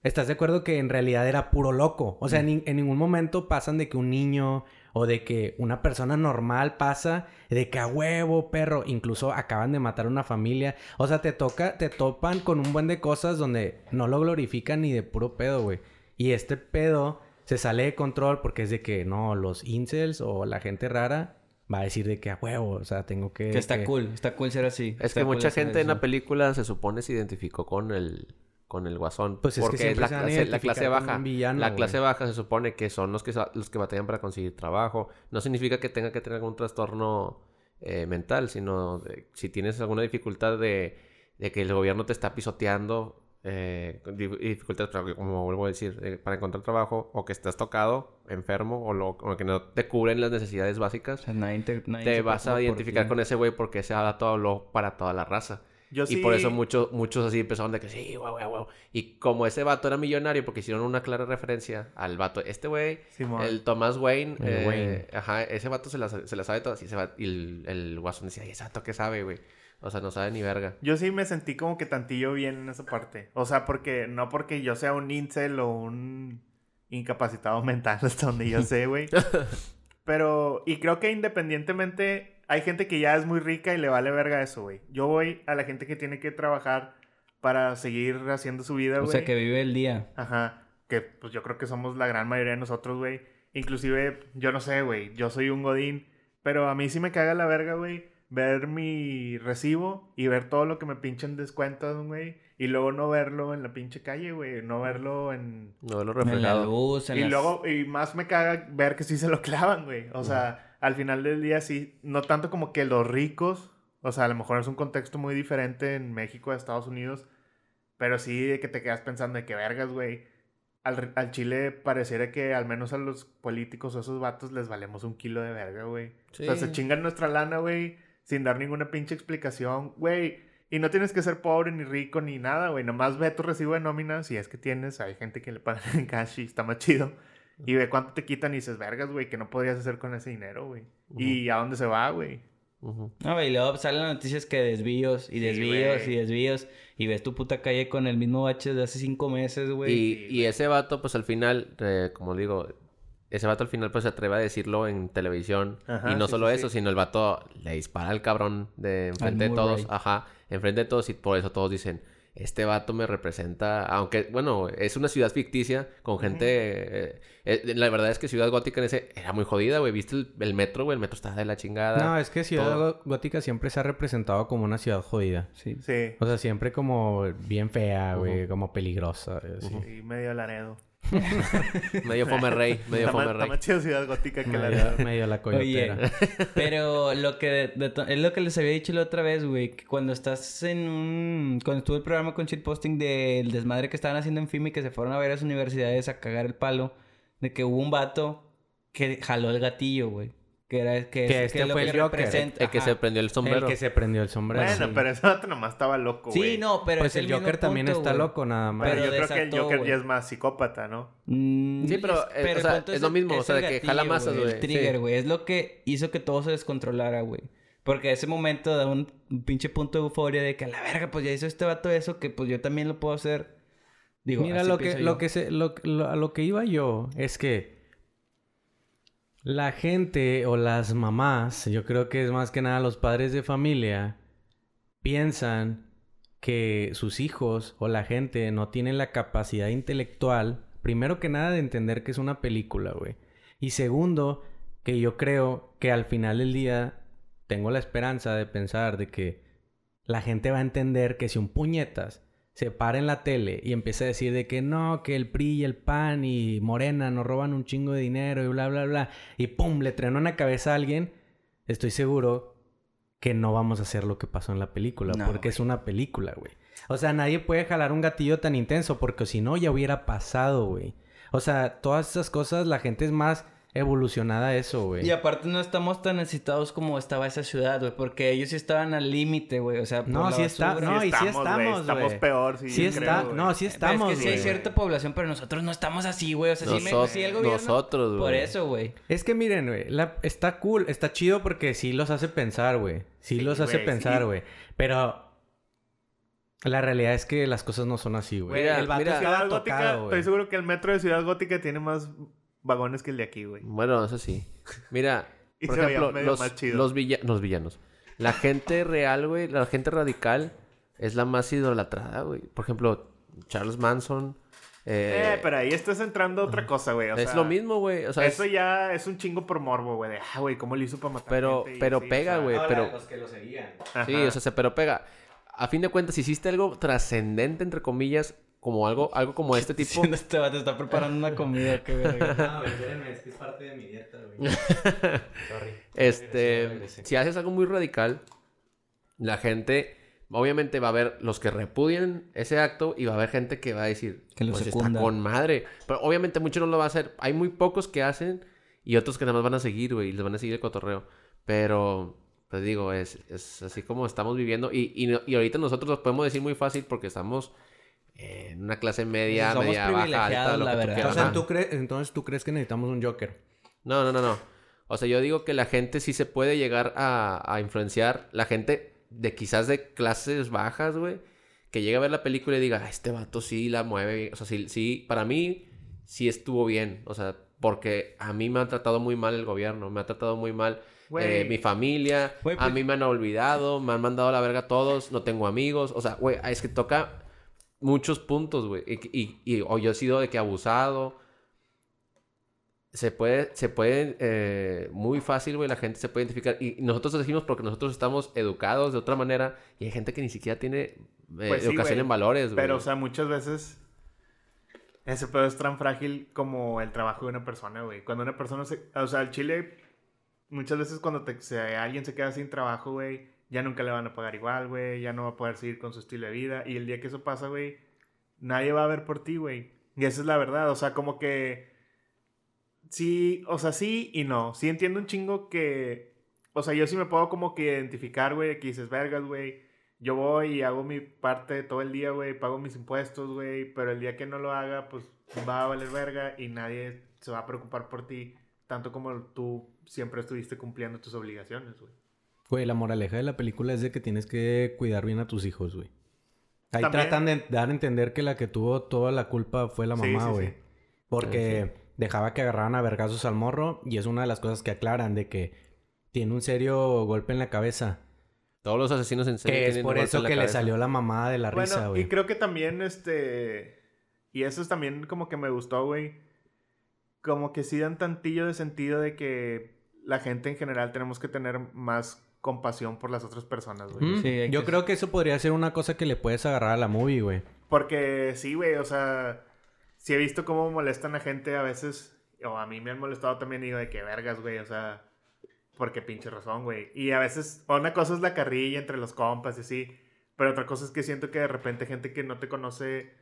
¿Estás de acuerdo que en realidad era puro loco? O sea, en, nin- en ningún momento pasan de que un niño o de que una persona normal pasa de que a huevo, perro, incluso acaban de matar a una familia. O sea, te toca, te topan con un buen de cosas donde no lo glorifican ni de puro pedo, güey. Y este pedo se sale de control porque es de que no, los incels o la gente rara va a decir de que a huevo, o sea, tengo que... Que está que- cool, está cool ser así. Es Está que cool mucha gente en la película se supone se identificó con el con el guasón. Pues es que porque es la clase, la clase baja. villano, la güey. clase baja se supone que son los que los que batallan para conseguir trabajo. No significa que tenga que tener algún trastorno eh, mental, sino de- si tienes alguna dificultad de, de que el gobierno te está pisoteando, eh, di- dificultades, pero que, como vuelvo a decir, eh, para encontrar trabajo, o que estás tocado, enfermo, o, lo, o que no te cubren las necesidades básicas, O sea, nadie te, nadie te se vas a identificar ti. con ese güey porque ese dato habló para toda la raza. Yo sí... Y por eso muchos, muchos así empezaron de que sí, güey, güey, güey. Y como ese vato era millonario, porque hicieron una clara referencia al vato, este güey, el Thomas Wayne, El eh, Wayne. ajá, ese vato se la, se la sabe todas. Y, va- y el, el guasón decía, "Ay, ese vato que sabe, güey. O sea, no sabe ni verga. Yo sí me sentí como que tantillo bien en esa parte. O sea, porque no porque yo sea un incel o un incapacitado mental hasta donde yo sé, güey. Pero, y creo que independientemente, hay gente que ya es muy rica y le vale verga eso, güey. Yo voy a la gente que tiene que trabajar para seguir haciendo su vida, O güey. sea, que vive el día. Ajá. Que pues yo creo que somos la gran mayoría de nosotros, güey. Inclusive, yo no sé, güey. Yo soy un godín. Pero a mí sí me caga la verga, güey. Ver mi recibo y ver todo lo que me pinchan descuentos, güey. Y luego no verlo en la pinche calle, güey. No verlo en... No lo En la reflejado. luz, en Y las- luego, y más me caga ver que sí se lo clavan, güey. O sea, al final del día sí. No tanto como que los ricos. O sea, a lo mejor es un contexto muy diferente en México a Estados Unidos. Pero sí de que te quedas pensando de que vergas, güey. Al, al Chile pareciera que al menos a los políticos o esos vatos les valemos un kilo de verga, güey. O sea, se chingan nuestra lana, güey, sin dar ninguna pinche explicación, güey. Y no tienes que ser pobre ni rico ni nada, güey. Nomás ve tu recibo de nómina, si es que tienes. Hay gente que le pagan en cash y está más chido. Y ve cuánto te quitan y dices, vergas, güey, que no podrías hacer con ese dinero, güey. ¿Y a dónde se va, güey? No, güey, y luego salen las noticias que desvíos y Sí, desvíos y desvíos. Y ves tu puta calle con el mismo bache de hace cinco meses, güey. Y, sí, y ese vato, pues al final, eh, como digo, ese vato al final pues se atreve a decirlo en televisión. Ajá, y no sí, solo sí, eso, sí. sino el vato le dispara al cabrón de enfrente de todos. Ajá, enfrente de todos y por eso todos dicen, este vato me representa, aunque, bueno, es una ciudad ficticia con gente... eh, eh, la verdad es que Ciudad Gótica en ese era muy jodida, güey. ¿Viste el, el metro, güey? El metro estaba de la chingada. No, es que Ciudad todo. Gótica siempre se ha representado como una ciudad jodida. Sí. Sí. O sea, siempre como bien fea, güey, como peligrosa. y así. Y medio Laredo. medio fome rey, medio fome está rey. más chido Ciudad Gótica que la Medio, de... medio la Oye, coyotera. pero lo que de- de to- es lo que les había dicho la otra vez, güey, que cuando estás en un cuando estuvo el programa con shitposting del desmadre que estaban haciendo en FIMI que se fueron a varias universidades a cagar el palo de que hubo un vato que jaló el gatillo, güey. Que era que, Que es- este que lo fue que el Joker, representa- El que se prendió el sombrero. El que se prendió el sombrero. Bueno, sí. pero ese vato nomás estaba loco, güey. Sí, no, pero pues es el mismo Joker también punto, está loco nada más. Pero, pero yo creo que el desató, Joker güey. ya es más psicópata, ¿no? Mm, Sí, pero, eh, el o sea, es lo el- mismo, o sea, el de que jala masas, El güey, trigger, sí. güey. Es lo que hizo que todo se descontrolara, güey. Porque ese momento da un, pinche punto de euforia de que a la verga, pues ya hizo este vato eso, que pues yo también lo puedo hacer. Digo, Mira, así lo que, lo que se, lo, lo- a lo que iba yo es que la gente o las mamás, yo creo que es más que nada los padres de familia, piensan que sus hijos o la gente no tienen la capacidad intelectual, primero que nada, de entender que es una película, güey. Y segundo, que yo creo que al final del día tengo la esperanza de pensar de que la gente va a entender que si un puñetas se para en la tele y empieza a decir de que no, que el PRI y el PAN y Morena nos roban un chingo de dinero y bla, bla, bla, y pum, le trenó en la cabeza a alguien, estoy seguro que no vamos a hacer lo que pasó en la película, No, porque es una película, güey. O sea, nadie puede jalar un gatillo tan intenso, porque si no, ya hubiera pasado, güey. O sea, todas esas cosas, la gente es más evolucionada eso, güey. Y aparte no estamos tan necesitados como estaba esa ciudad, güey. Porque ellos sí estaban al límite, güey. O sea, por No, la sí está- no, y sí güey, estamos, Estamos güey. peor, sí, Sí está, no, sí estamos, es que sí hay cierta población, pero nosotros no estamos así, güey. O sea, sí, me, sí el gobierno... nosotros, güey. Por eso, güey. Es que miren, güey, está cool, está chido porque sí los hace pensar, güey. Sí, Sí, los hace pensar, sí. güey. Pero la realidad es que las cosas no son así, güey. El vato mira. estaba Ciudad Gótica, tocado, güey. estoy seguro que el metro de Ciudad Gótica tiene más vagones que el de aquí, güey. Bueno, eso sí. Mira, Y por se veía ejemplo, medio los, más chido. los, villa- los villanos. La gente real, güey, la gente radical es la más idolatrada, güey. Por ejemplo, Charles Manson. eh, Eh, pero ahí estás entrando a otra cosa, güey. o es sea, lo mismo, güey. O sea, eso es- ya es un chingo por morbo, güey. De, ah, güey, ¿cómo le hizo para matar Pero- gente? Y pero así, pega, o sea, güey. pero- los que lo seguían. ajá. Sí, o sea, se- pero pega. A fin de cuentas, hiciste algo trascendente, entre comillas, como algo, algo como este tipo. Siendo este vato está preparando una comida, qué verga. No, espérenme, es que es parte de mi dieta, güey. Sorry. Este, si haces algo muy radical, la gente, obviamente va a haber los que repudien ese acto y va a haber gente que va a decir, Que lo pues está secunda. con madre. Pero obviamente muchos no lo va a hacer. Hay muy pocos que hacen y otros que nada más van a seguir, güey, y les van a seguir el cotorreo. Pero, pues digo, es, es así como estamos viviendo y, y, no- y ahorita nosotros lo podemos decir muy fácil porque estamos en una clase media, Somos media, baja, alta, lo la que tú verdad. quieras. O sea. ¿tú crees, entonces tú crees que necesitamos un Joker. No, no, no, no. O sea, yo digo que la gente sí se puede llegar a, a influenciar. La gente de quizás de clases bajas, güey. Que llegue a ver la película y diga, "Ah, este vato sí la mueve. bien". O sea, sí, sí, para mí sí estuvo bien. O sea, porque a mí me ha tratado muy mal el gobierno. Me ha tratado muy mal eh, mi familia. A pues- mí me han olvidado. Me han mandado a la verga todos. No tengo amigos. O sea, güey, es que toca muchos puntos, güey. Y, y, y- o yo he sido de que abusado. Se puede, se puede, eh, muy fácil, güey, la gente se puede identificar. Y nosotros lo decimos porque nosotros estamos educados de otra manera y hay gente que ni siquiera tiene eh, Pues sí, educación en valores, güey. Pero, o sea, muchas veces ese pedo es tan frágil como el trabajo de una persona, güey. Cuando una persona se... O sea, el chile, muchas veces cuando te- se- alguien se queda sin trabajo, güey, ya nunca le van a pagar igual, güey. Ya no va a poder seguir con su estilo de vida. Y el día que eso pasa, güey, nadie va a ver por ti, güey. Y esa es la verdad. O sea, como que... Sí, o sea, sí y no. Sí entiendo un chingo que... O sea, yo sí me puedo como que identificar, güey, que dices, vergas, güey. Yo voy y hago mi parte todo el día, güey, pago mis impuestos, güey, pero el día que no lo haga, pues va a valer verga y nadie se va a preocupar por ti, tanto como tú siempre estuviste cumpliendo tus obligaciones, güey. Güey, la moraleja de la película es de que tienes que cuidar bien a tus hijos, güey. Ahí También- tratan de dar a entender que la que tuvo toda la culpa fue la mamá, sí, güey. sí. Porque dejaba que agarraran a vergazos al morro y es una de las cosas que aclaran de que tiene un serio golpe en la cabeza. Todos los asesinos en serie Que es por eso que le salió la mamada de la risa, güey. y creo que también, este, y eso es también como que me gustó, güey, como que sí dan tantillo de sentido de que la gente en general tenemos que tener más compasión por las otras personas, güey. Mm, Sí, Yo que- creo que eso podría ser una cosa que le puedes agarrar a la movie, güey. Porque sí, güey, o sea, sí he visto cómo molestan a gente a veces, o a mí me han molestado también, digo, de que vergas, güey, o sea, porque pinche razón, güey. Y a veces, una cosa es la carrilla entre los compas y así, pero otra cosa es que siento que de repente gente que no te conoce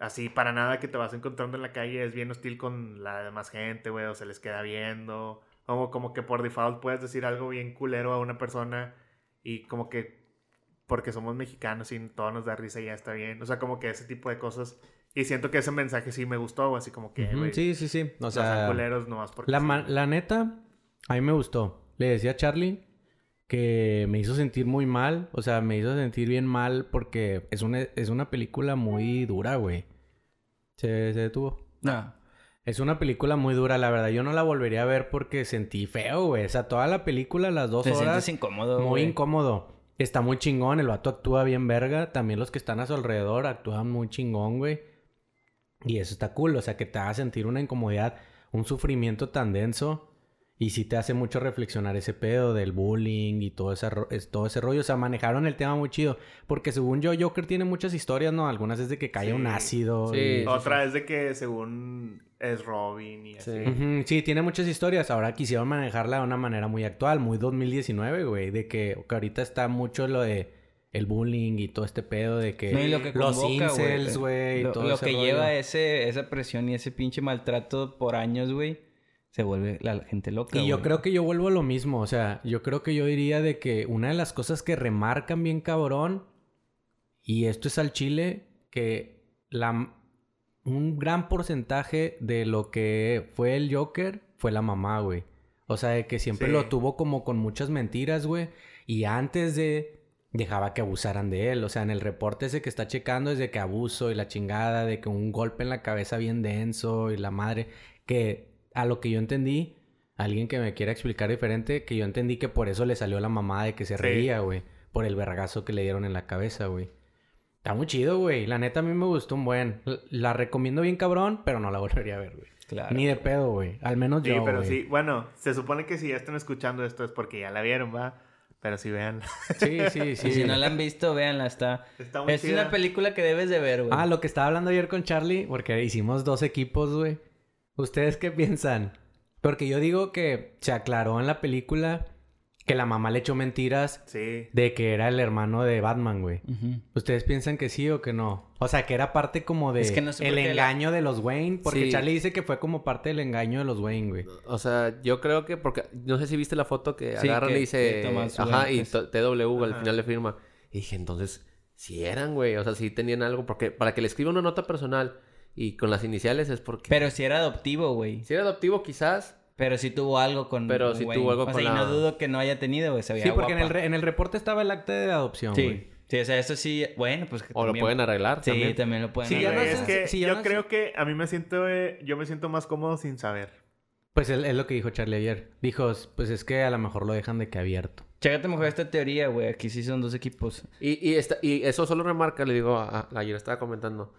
así para nada, que te vas encontrando en la calle, es bien hostil con la demás gente, güey, o se les queda viendo, como, como que por default puedes decir algo bien culero a una persona y como que porque somos mexicanos y todo nos da risa y ya está bien. O sea, como que ese tipo de cosas. Y siento que ese mensaje sí me gustó, así como que, Ujú, güey, Sí, sí, sí. O sea, culeros nomás porque la, sí. la neta, a mí me gustó. Le decía a Charlie que me hizo sentir muy mal. O sea, me hizo sentir bien mal porque es una, es una película muy dura, güey. Se, se detuvo. No. Es una película muy dura, la verdad. Yo no la volvería a ver porque sentí feo, güey. O sea, toda la película, las dos Te horas... sientes incómodo, Muy güey. incómodo. Está muy chingón, el vato actúa bien verga. También los que están a su alrededor actúan muy chingón, güey. Y eso está cool, o sea, que te haga sentir una incomodidad, un sufrimiento tan denso. Y sí te hace mucho reflexionar ese pedo del bullying y todo ese, todo ese rollo. O sea, manejaron el tema muy chido. Porque según yo, Joker tiene muchas historias, ¿no? Algunas es de que cae Sí. un ácido. Sí. y- Otra es de que según es Robin y así. Sí. Sí, tiene muchas historias. Ahora quisieron manejarla de una manera muy actual, muy 2019, güey. De que, que ahorita está mucho lo de el bullying y todo este pedo de que, No, y lo que los convoca, incels, güey, y Lo, todo lo ese que rollo. lleva ese, esa presión y ese pinche maltrato por años, güey, se vuelve la gente loca, Y yo güey. creo que yo vuelvo a lo mismo, o sea, yo creo que yo diría de que una de las cosas que remarcan bien cabrón, y esto es al chile, que la, un gran porcentaje de lo que fue el Joker fue la mamá, güey. O sea, de que siempre Sí. lo tuvo como con muchas mentiras, güey. Y antes de dejaba que abusaran de él. O sea, en el reporte ese que está checando es de que abuso y la chingada, de que un golpe en la cabeza bien denso y la madre. Que a lo que yo entendí, alguien que me quiera explicar diferente, que yo entendí que por eso le salió la mamá de que se Sí. reía, güey. Por el vergazo que le dieron en la cabeza, güey. Está muy chido, güey. La neta a mí me gustó un buen. La- recomiendo bien cabrón, pero no la volvería a ver, güey. Claro. Ni de pedo, güey. Al menos Sí, yo, pero güey. sí. Bueno, se supone que si ya están escuchando esto es porque ya la vieron, va. Pero sí vean. Sí, sí, sí. Y si no la han visto, véanla, está... Está muy Es chida. una película que debes de ver, güey. Ah, lo que estaba hablando ayer con Charlie, porque hicimos dos equipos, güey. ¿Ustedes qué piensan? Porque yo digo que se aclaró en la película que la mamá le echó mentiras Sí. de que era el hermano de Batman, güey. ¿Ustedes piensan que sí o que no? O sea, que era parte como de Es que no sé el la- engaño de los Wayne, porque Sí. Charlie dice que fue como parte del engaño de los Wayne, güey. O sea, yo creo que porque no sé si viste la foto que Sí, agarran que- y dice que Thomas ajá y pues. TW al final le firma. Y dije, entonces si eran, güey, o sea, si tenían algo porque para que le escriba una nota personal y con las iniciales es porque Pero si era adoptivo, güey. si era adoptivo quizás, Pero si tuvo algo con Pero sí Wayne. tuvo algo o sea, con y la- no dudo que no haya tenido, güey. Se veía Sí, porque en el, re- en el reporte estaba el acta de adopción, güey. Sí. Sí, o sea, eso sí... Bueno, pues que o lo pueden arreglar Sí, también. también lo pueden Sí, arreglar. es que si- si ya yo no creo sé- que a mí me siento, eh, yo me siento más cómodo sin saber. Pues es, es lo que dijo Charlie ayer. Dijo, pues es que a lo mejor lo dejan de que abierto. Chécate mejor esta teoría, güey. Aquí sí son dos equipos. Y, y, esta- y eso solo remarca, le digo, a, a- ayer estaba comentando,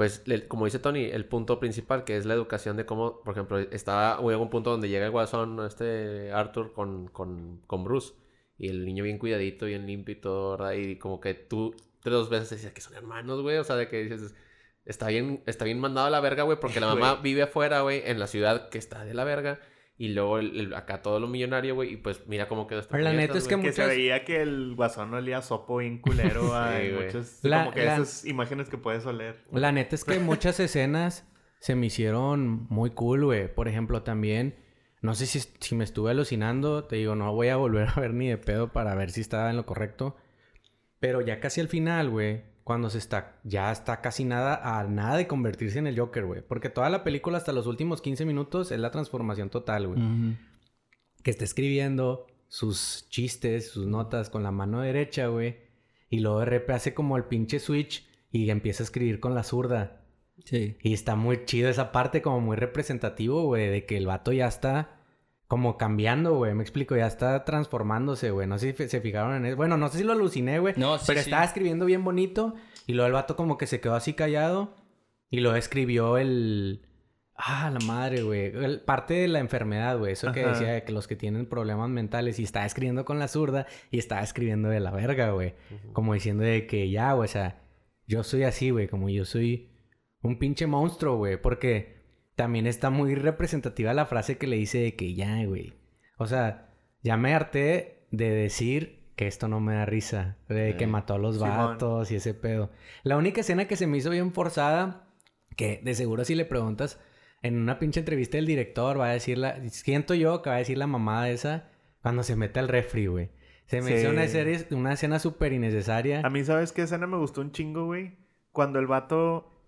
pues le- como dice Tony, el punto principal que es la educación de cómo, por ejemplo, estaba hubo un punto donde llega el guasón, este Arthur con, con, con Bruce, y el niño bien cuidadito, bien limpio y todo, ¿verdad? Y como que tú tres dos veces decías que son hermanos, güey, o sea, de que dices, está bien, está bien mandado a la verga, güey, porque la mamá vive afuera, güey, en la ciudad que está de la verga. Y luego el- el- acá todo lo millonario, güey. Y pues mira cómo quedó esta Pero la neta es que güey. Que se muchas- veía que el guasón olía sopo bien culero a Sí, güey. muchos... La- como que la- esas imágenes que puedes oler. La neta es que muchas escenas se me hicieron muy cool, güey. Por ejemplo, también, no sé si, si me estuve alucinando, te digo, no voy a volver a ver ni de pedo para ver si estaba en lo correcto. Pero ya casi al final, güey, cuando se está, ya está casi nada a nada de convertirse en el Joker, güey. Porque toda la película hasta los últimos 15 minutos es la transformación total, güey. Que está escribiendo sus chistes, sus notas con la mano derecha, güey. Y luego de repente hace como el pinche switch y empieza a escribir con la zurda. Sí. Y está muy chido esa parte, como muy representativo, güey, de que el vato ya está como cambiando, güey. Me explico, ya está transformándose, güey. No sé si se fijaron en eso. Bueno, no sé si lo aluciné, güey. No, sí, pero sí. estaba escribiendo bien bonito. Y luego el vato como que se quedó así callado. Y luego escribió el... Ah, la madre, güey. Parte de la enfermedad, güey. Eso que decía de que los que tienen problemas mentales. Y estaba escribiendo con la zurda. Y estaba escribiendo de la verga, güey. Como diciendo de que ya, güey. O sea, yo soy así, güey. Como yo soy un pinche monstruo, güey. Porque también está muy representativa la frase que le dice de que ya, güey. O sea, ya me harté de decir que esto no me da risa. De que mató a los Simón. vatos y ese pedo. La única escena que se me hizo bien forzada, que de seguro si le preguntas en una pinche entrevista del director, va a decir la... Siento yo que va a decir la mamada esa cuando se mete al refri, güey. Se me Sí. hizo una, serie, una escena súper innecesaria. A mí, ¿sabes qué escena me gustó un chingo, güey? Cuando el vato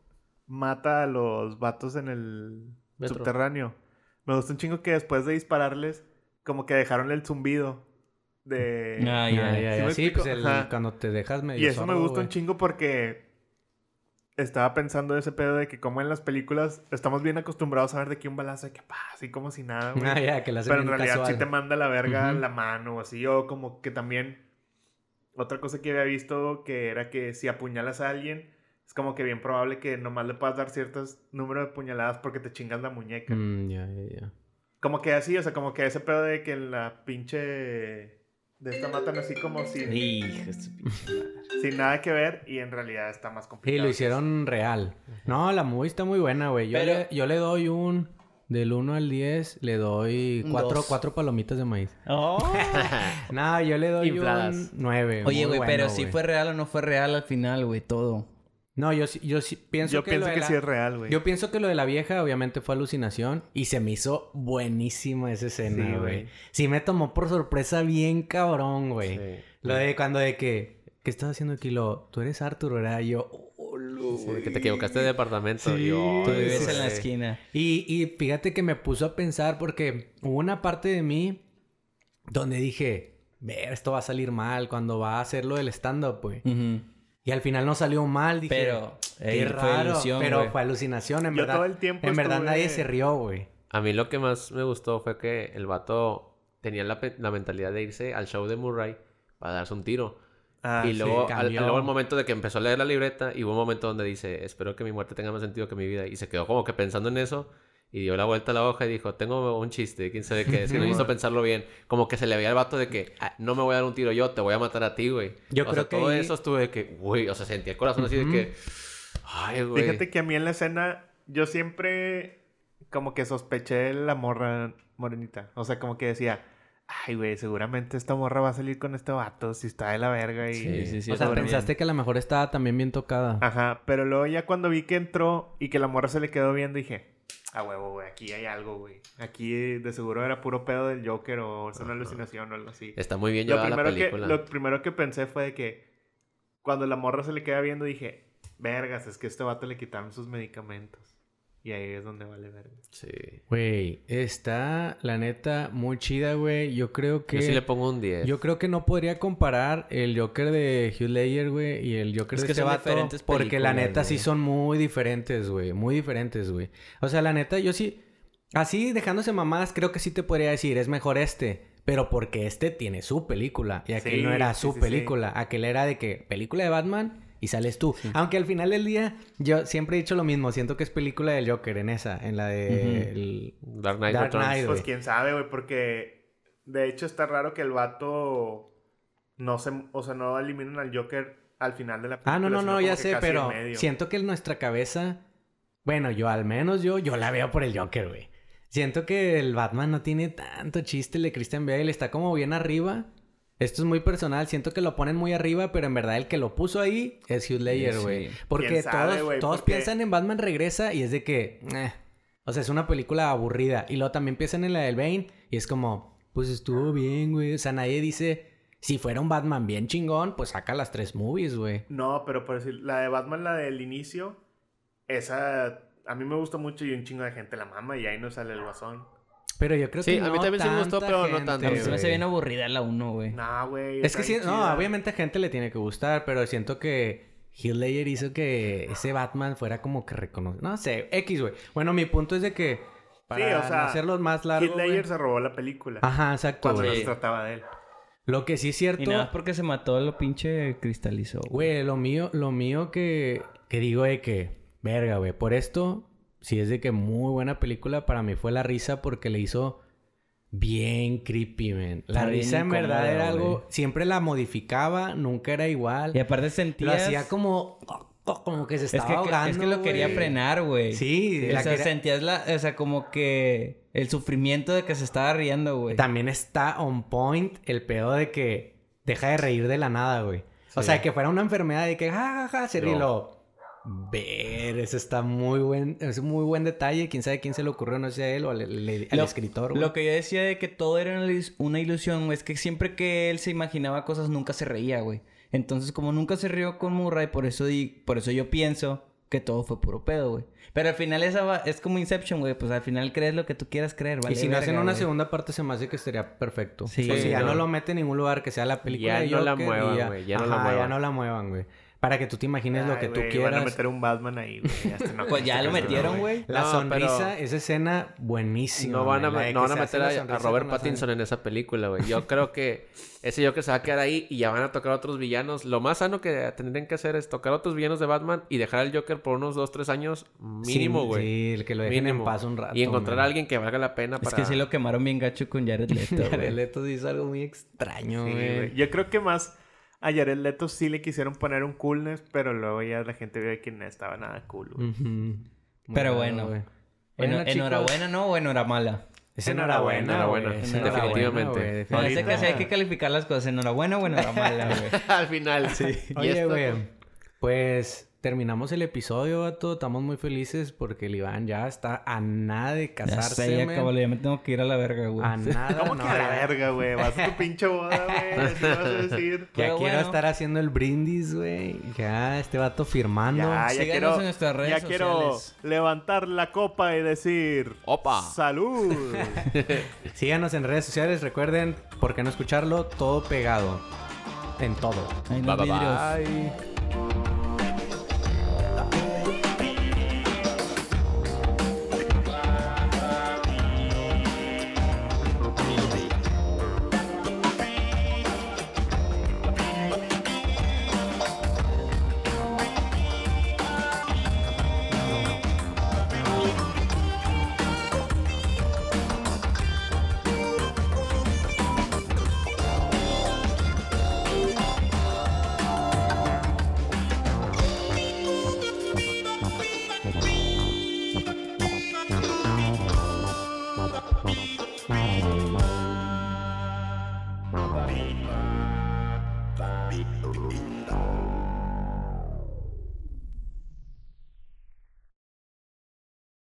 mata a los vatos en el Metro. subterráneo. Me gustó un chingo que después de dispararles, como que dejaron el zumbido de... Ah, Ah, ya, ya, ya. ¿Sí ya. me Sí, pues el- cuando te dejas medio Y eso me sordo, gusta güey. un chingo porque estaba pensando ese pedo de que como en las películas estamos bien acostumbrados a ver de que un balazo de que pa, así como si nada, güey. Ah, ya, que la Pero en realidad sí casual. te manda la verga la mano o así. O como que también... Otra cosa que había visto que era que si apuñalas a alguien, es como que bien probable que nomás le puedas dar ciertos número de puñaladas porque te chingas la muñeca. Mm, ya, ya, ya. Como que así, o sea, como que ese pedo de que en la pinche... De esta matan así como sin, Hijo de su pinche madre. sin nada que ver y en realidad está más Sí, complicado. lo hicieron real. No, la movie está muy buena, güey. Yo, Pero- le, yo le doy un... Del 1 al 10, le doy Un cuatro, dos. cuatro palomitas de maíz. Oh. No, yo le doy Infladas. un 9. Oye, güey, pero si fue real o no fue real al final, güey, todo. No, yo, sí- yo sí pienso Yo que pienso lo de que la- sí es real, güey. Yo pienso que lo de la vieja obviamente fue alucinación y se me hizo buenísima esa escena, güey. güey. Sí, me tomó por sorpresa bien cabrón, güey. Sí. Lo de cuando de que, ¿qué estás haciendo aquí? Lo, tú eres Arturo, ¿verdad? Y yo, "Oh, lo, Sí, güey". que te equivocaste de departamento. Sí, yo, Tú vives sí, en la esquina. Y, y fíjate que me puso a pensar porque hubo una parte de mí donde dije, ver, esto va a salir mal cuando va a hacer lo del stand-up, güey. Ujú. Y al final no salió mal, dije, Pero, qué ey, fue raro, ilusión, pero fue alucinación, en Yo verdad. todo el tiempo en verdad nadie se rió, güey. A mí lo que más me gustó fue que el vato tenía la, mentalidad de irse al show de Murray para darse un tiro. Ah, y sí. luego, al, cambió. luego el momento de que empezó a leer la libreta y hubo un momento donde dice, espero que mi muerte tenga más sentido que mi vida. Y se quedó como que pensando en eso y dio la vuelta a la hoja y dijo, tengo un chiste, quién sabe qué, es que no necesito pensarlo bien. Como que se le veía al vato de que, "Ah, no me voy a dar un tiro yo, te voy a matar a ti, güey. Yo o creo sea, que todo eso estuve de que, güey, o sea, sentía el corazón así de que, ay, güey. Fíjate que a mí en la escena, yo siempre como que sospeché la morra morenita. O sea, como que decía, ay, güey, seguramente esta morra va a salir con este vato si está de la verga y... Sí, sí, sí. o sea, pensaste que a lo mejor estaba también bien tocada. Ajá, pero luego ya cuando vi que entró y que la morra se le quedó viendo, dije, a huevo, güey, aquí hay algo, güey. Aquí de seguro era puro pedo del Joker o es una alucinación o algo así. Está muy bien Lo llevada la primero, que, lo primero que pensé fue de que cuando la morra se le queda viendo, dije, vergas, es que a este vato le quitaron sus medicamentos. Y ahí es donde vale verga. Sí. Güey, está la neta muy chida, güey. Yo creo que... Yo sí le pongo un 10. Yo creo que no podría comparar el Joker de Hugh Ledger, güey, y el Joker Es de que este son vato, diferentes porque la neta sí son muy diferentes, güey, muy diferentes, güey. O sea, la neta yo sí así dejándose mamadas, creo que sí te podría decir, es mejor este, pero porque este tiene su película y aquel Sí, no era su sí, sí. película, aquel era de que película de Batman y sales tú. Aunque al final del día yo siempre he dicho lo mismo, siento que es película del Joker en esa, en la de Dark Knight Dark Returns. Knight, Pues quién sabe, güey, porque de hecho está raro que el vato no se, o sea, no eliminen al Joker al final de la película. Ah, no, no, no, ya sé, pero siento que en nuestra cabeza, bueno, yo al menos yo, yo la veo por el Joker, güey. Siento que el Batman no tiene tanto chiste, el de Christian Bale está como bien arriba. Esto es muy personal, siento que lo ponen muy arriba, pero en verdad el que lo puso ahí es Hugh Ledger, Sí. güey. Porque ¿Quién sabe, todos, todos Porque- piensan en Batman regresa y es de que, eh. o sea, es una película aburrida. Y luego también piensan en la del Bane y es como, pues estuvo bien, güey. O sea, nadie dice, si fuera un Batman bien chingón, pues saca las tres movies, güey. No, pero por decir, la de Batman, la del inicio, esa a mí me gusta mucho y un chingo de gente la mama y ahí no sale el guasón. Pero yo creo Sí, que a mí no también sí me gustó, pero no gente, tanto, A mí se me hace güey. bien aburrida la 1, güey. Nah, güey. Es que sí, no, obviamente a gente le tiene que gustar, pero siento que Heath Ledger hizo que ese Batman fuera como que reconocido. No sé, X, güey. Bueno, mi punto es de que para o sea, no hacerlos más largos, Heath güey. Ledger se robó la película. Ajá, exacto, Cuando no güey. se trataba de él. Lo que sí es cierto, Y nada más porque se mató lo pinche cristalizó. güey, lo mío, lo mío que, que digo de que, verga, güey, por esto, sí es de que muy buena película, para mí fue la risa porque le hizo bien creepy, man. La risa en verdad era algo, güey. siempre la modificaba, nunca era igual. Y aparte sentía. Lo hacía como como que se Es estaba que, ahogando. es que lo quería frenar, güey. Sí, o la sea, quería- sentías la... O sea, como que... El sufrimiento de que se estaba riendo, güey. También está on point el pedo de que deja de reír de la nada, güey. O sea, que fuera una enfermedad y que ja, ja, ja, se ríe No. lo... Ver, ese está muy buen... Es un muy buen detalle. Quién sabe quién se le ocurrió, no sé a él o al, al- al Lo- escritor, güey. Lo que yo decía de que todo era una ilus- una ilusión, güey, es que siempre que él se imaginaba cosas nunca se reía, güey. Entonces, como nunca se rió con Murray, por eso di, por eso yo pienso que todo fue puro pedo, güey. Pero al final esa va- es como Inception, güey, pues al final crees lo que tú quieras creer, ¿vale? y si no hacen una güey. segunda parte, se me hace que estaría perfecto. Sí, o sea, ya no. no. lo mete en ningún lugar que sea la película Ya de no la Joker muevan, güey, ya no la Ajá, muevan. ya no la muevan, güey. Para que tú te imagines lo que tú quieras. Van a meter un Batman ahí, güey. no, Pues ya lo metieron, güey. La No, sonrisa, pero- esa escena, buenísima. No van a, no van meter a, Robert Pattinson en esa película, güey. Yo creo que ese Joker se va a quedar ahí y ya van a tocar otros villanos. Lo más sano que tendrían que hacer es tocar otros villanos de Batman y dejar al Joker por unos 2, 3 años mínimo, Sí, güey. Sí, el que lo dejen Mínimo. en paz un rato. y encontrar a alguien que valga la pena Es para... que sí lo quemaron bien gacho con Jared Leto, Jared. Leto hizo algo muy extraño, Sí, güey. güey. Yo creo que más a Jared Leto sí le quisieron poner un coolness, pero luego ya la gente vio que no estaba nada cool, güey. Pero bueno. Bueno, ¿Enhorabuena no o enhoramala? Es Enhorabuena, enhorabuena, enhorabuena, definitivamente. No, definitivamente. dice que sí hay que calificar las cosas. ¿Enhorabuena o enhoramala, güey? Al final, sí. Y Oye, güey, pues terminamos el episodio, vato. Estamos muy felices porque el Iván ya está a nada de Ya casarse, sé, ya cabrón, ya me tengo que ir a la verga, güey. A nada, ¿Cómo no, que a la verga, güey? Vas a tu pinche boda, güey. Así vas a decir. Ya Pero quiero bueno. estar haciendo el brindis, güey. Ya, este vato firmando. Ya, ya Síganos quiero, en nuestras redes ya quiero sociales. levantar la copa y decir... Opa. ¡Salud! Síganos en redes sociales. Recuerden, ¿por qué no escucharlo? Todo pegado. En todo. Bye, bye, bye.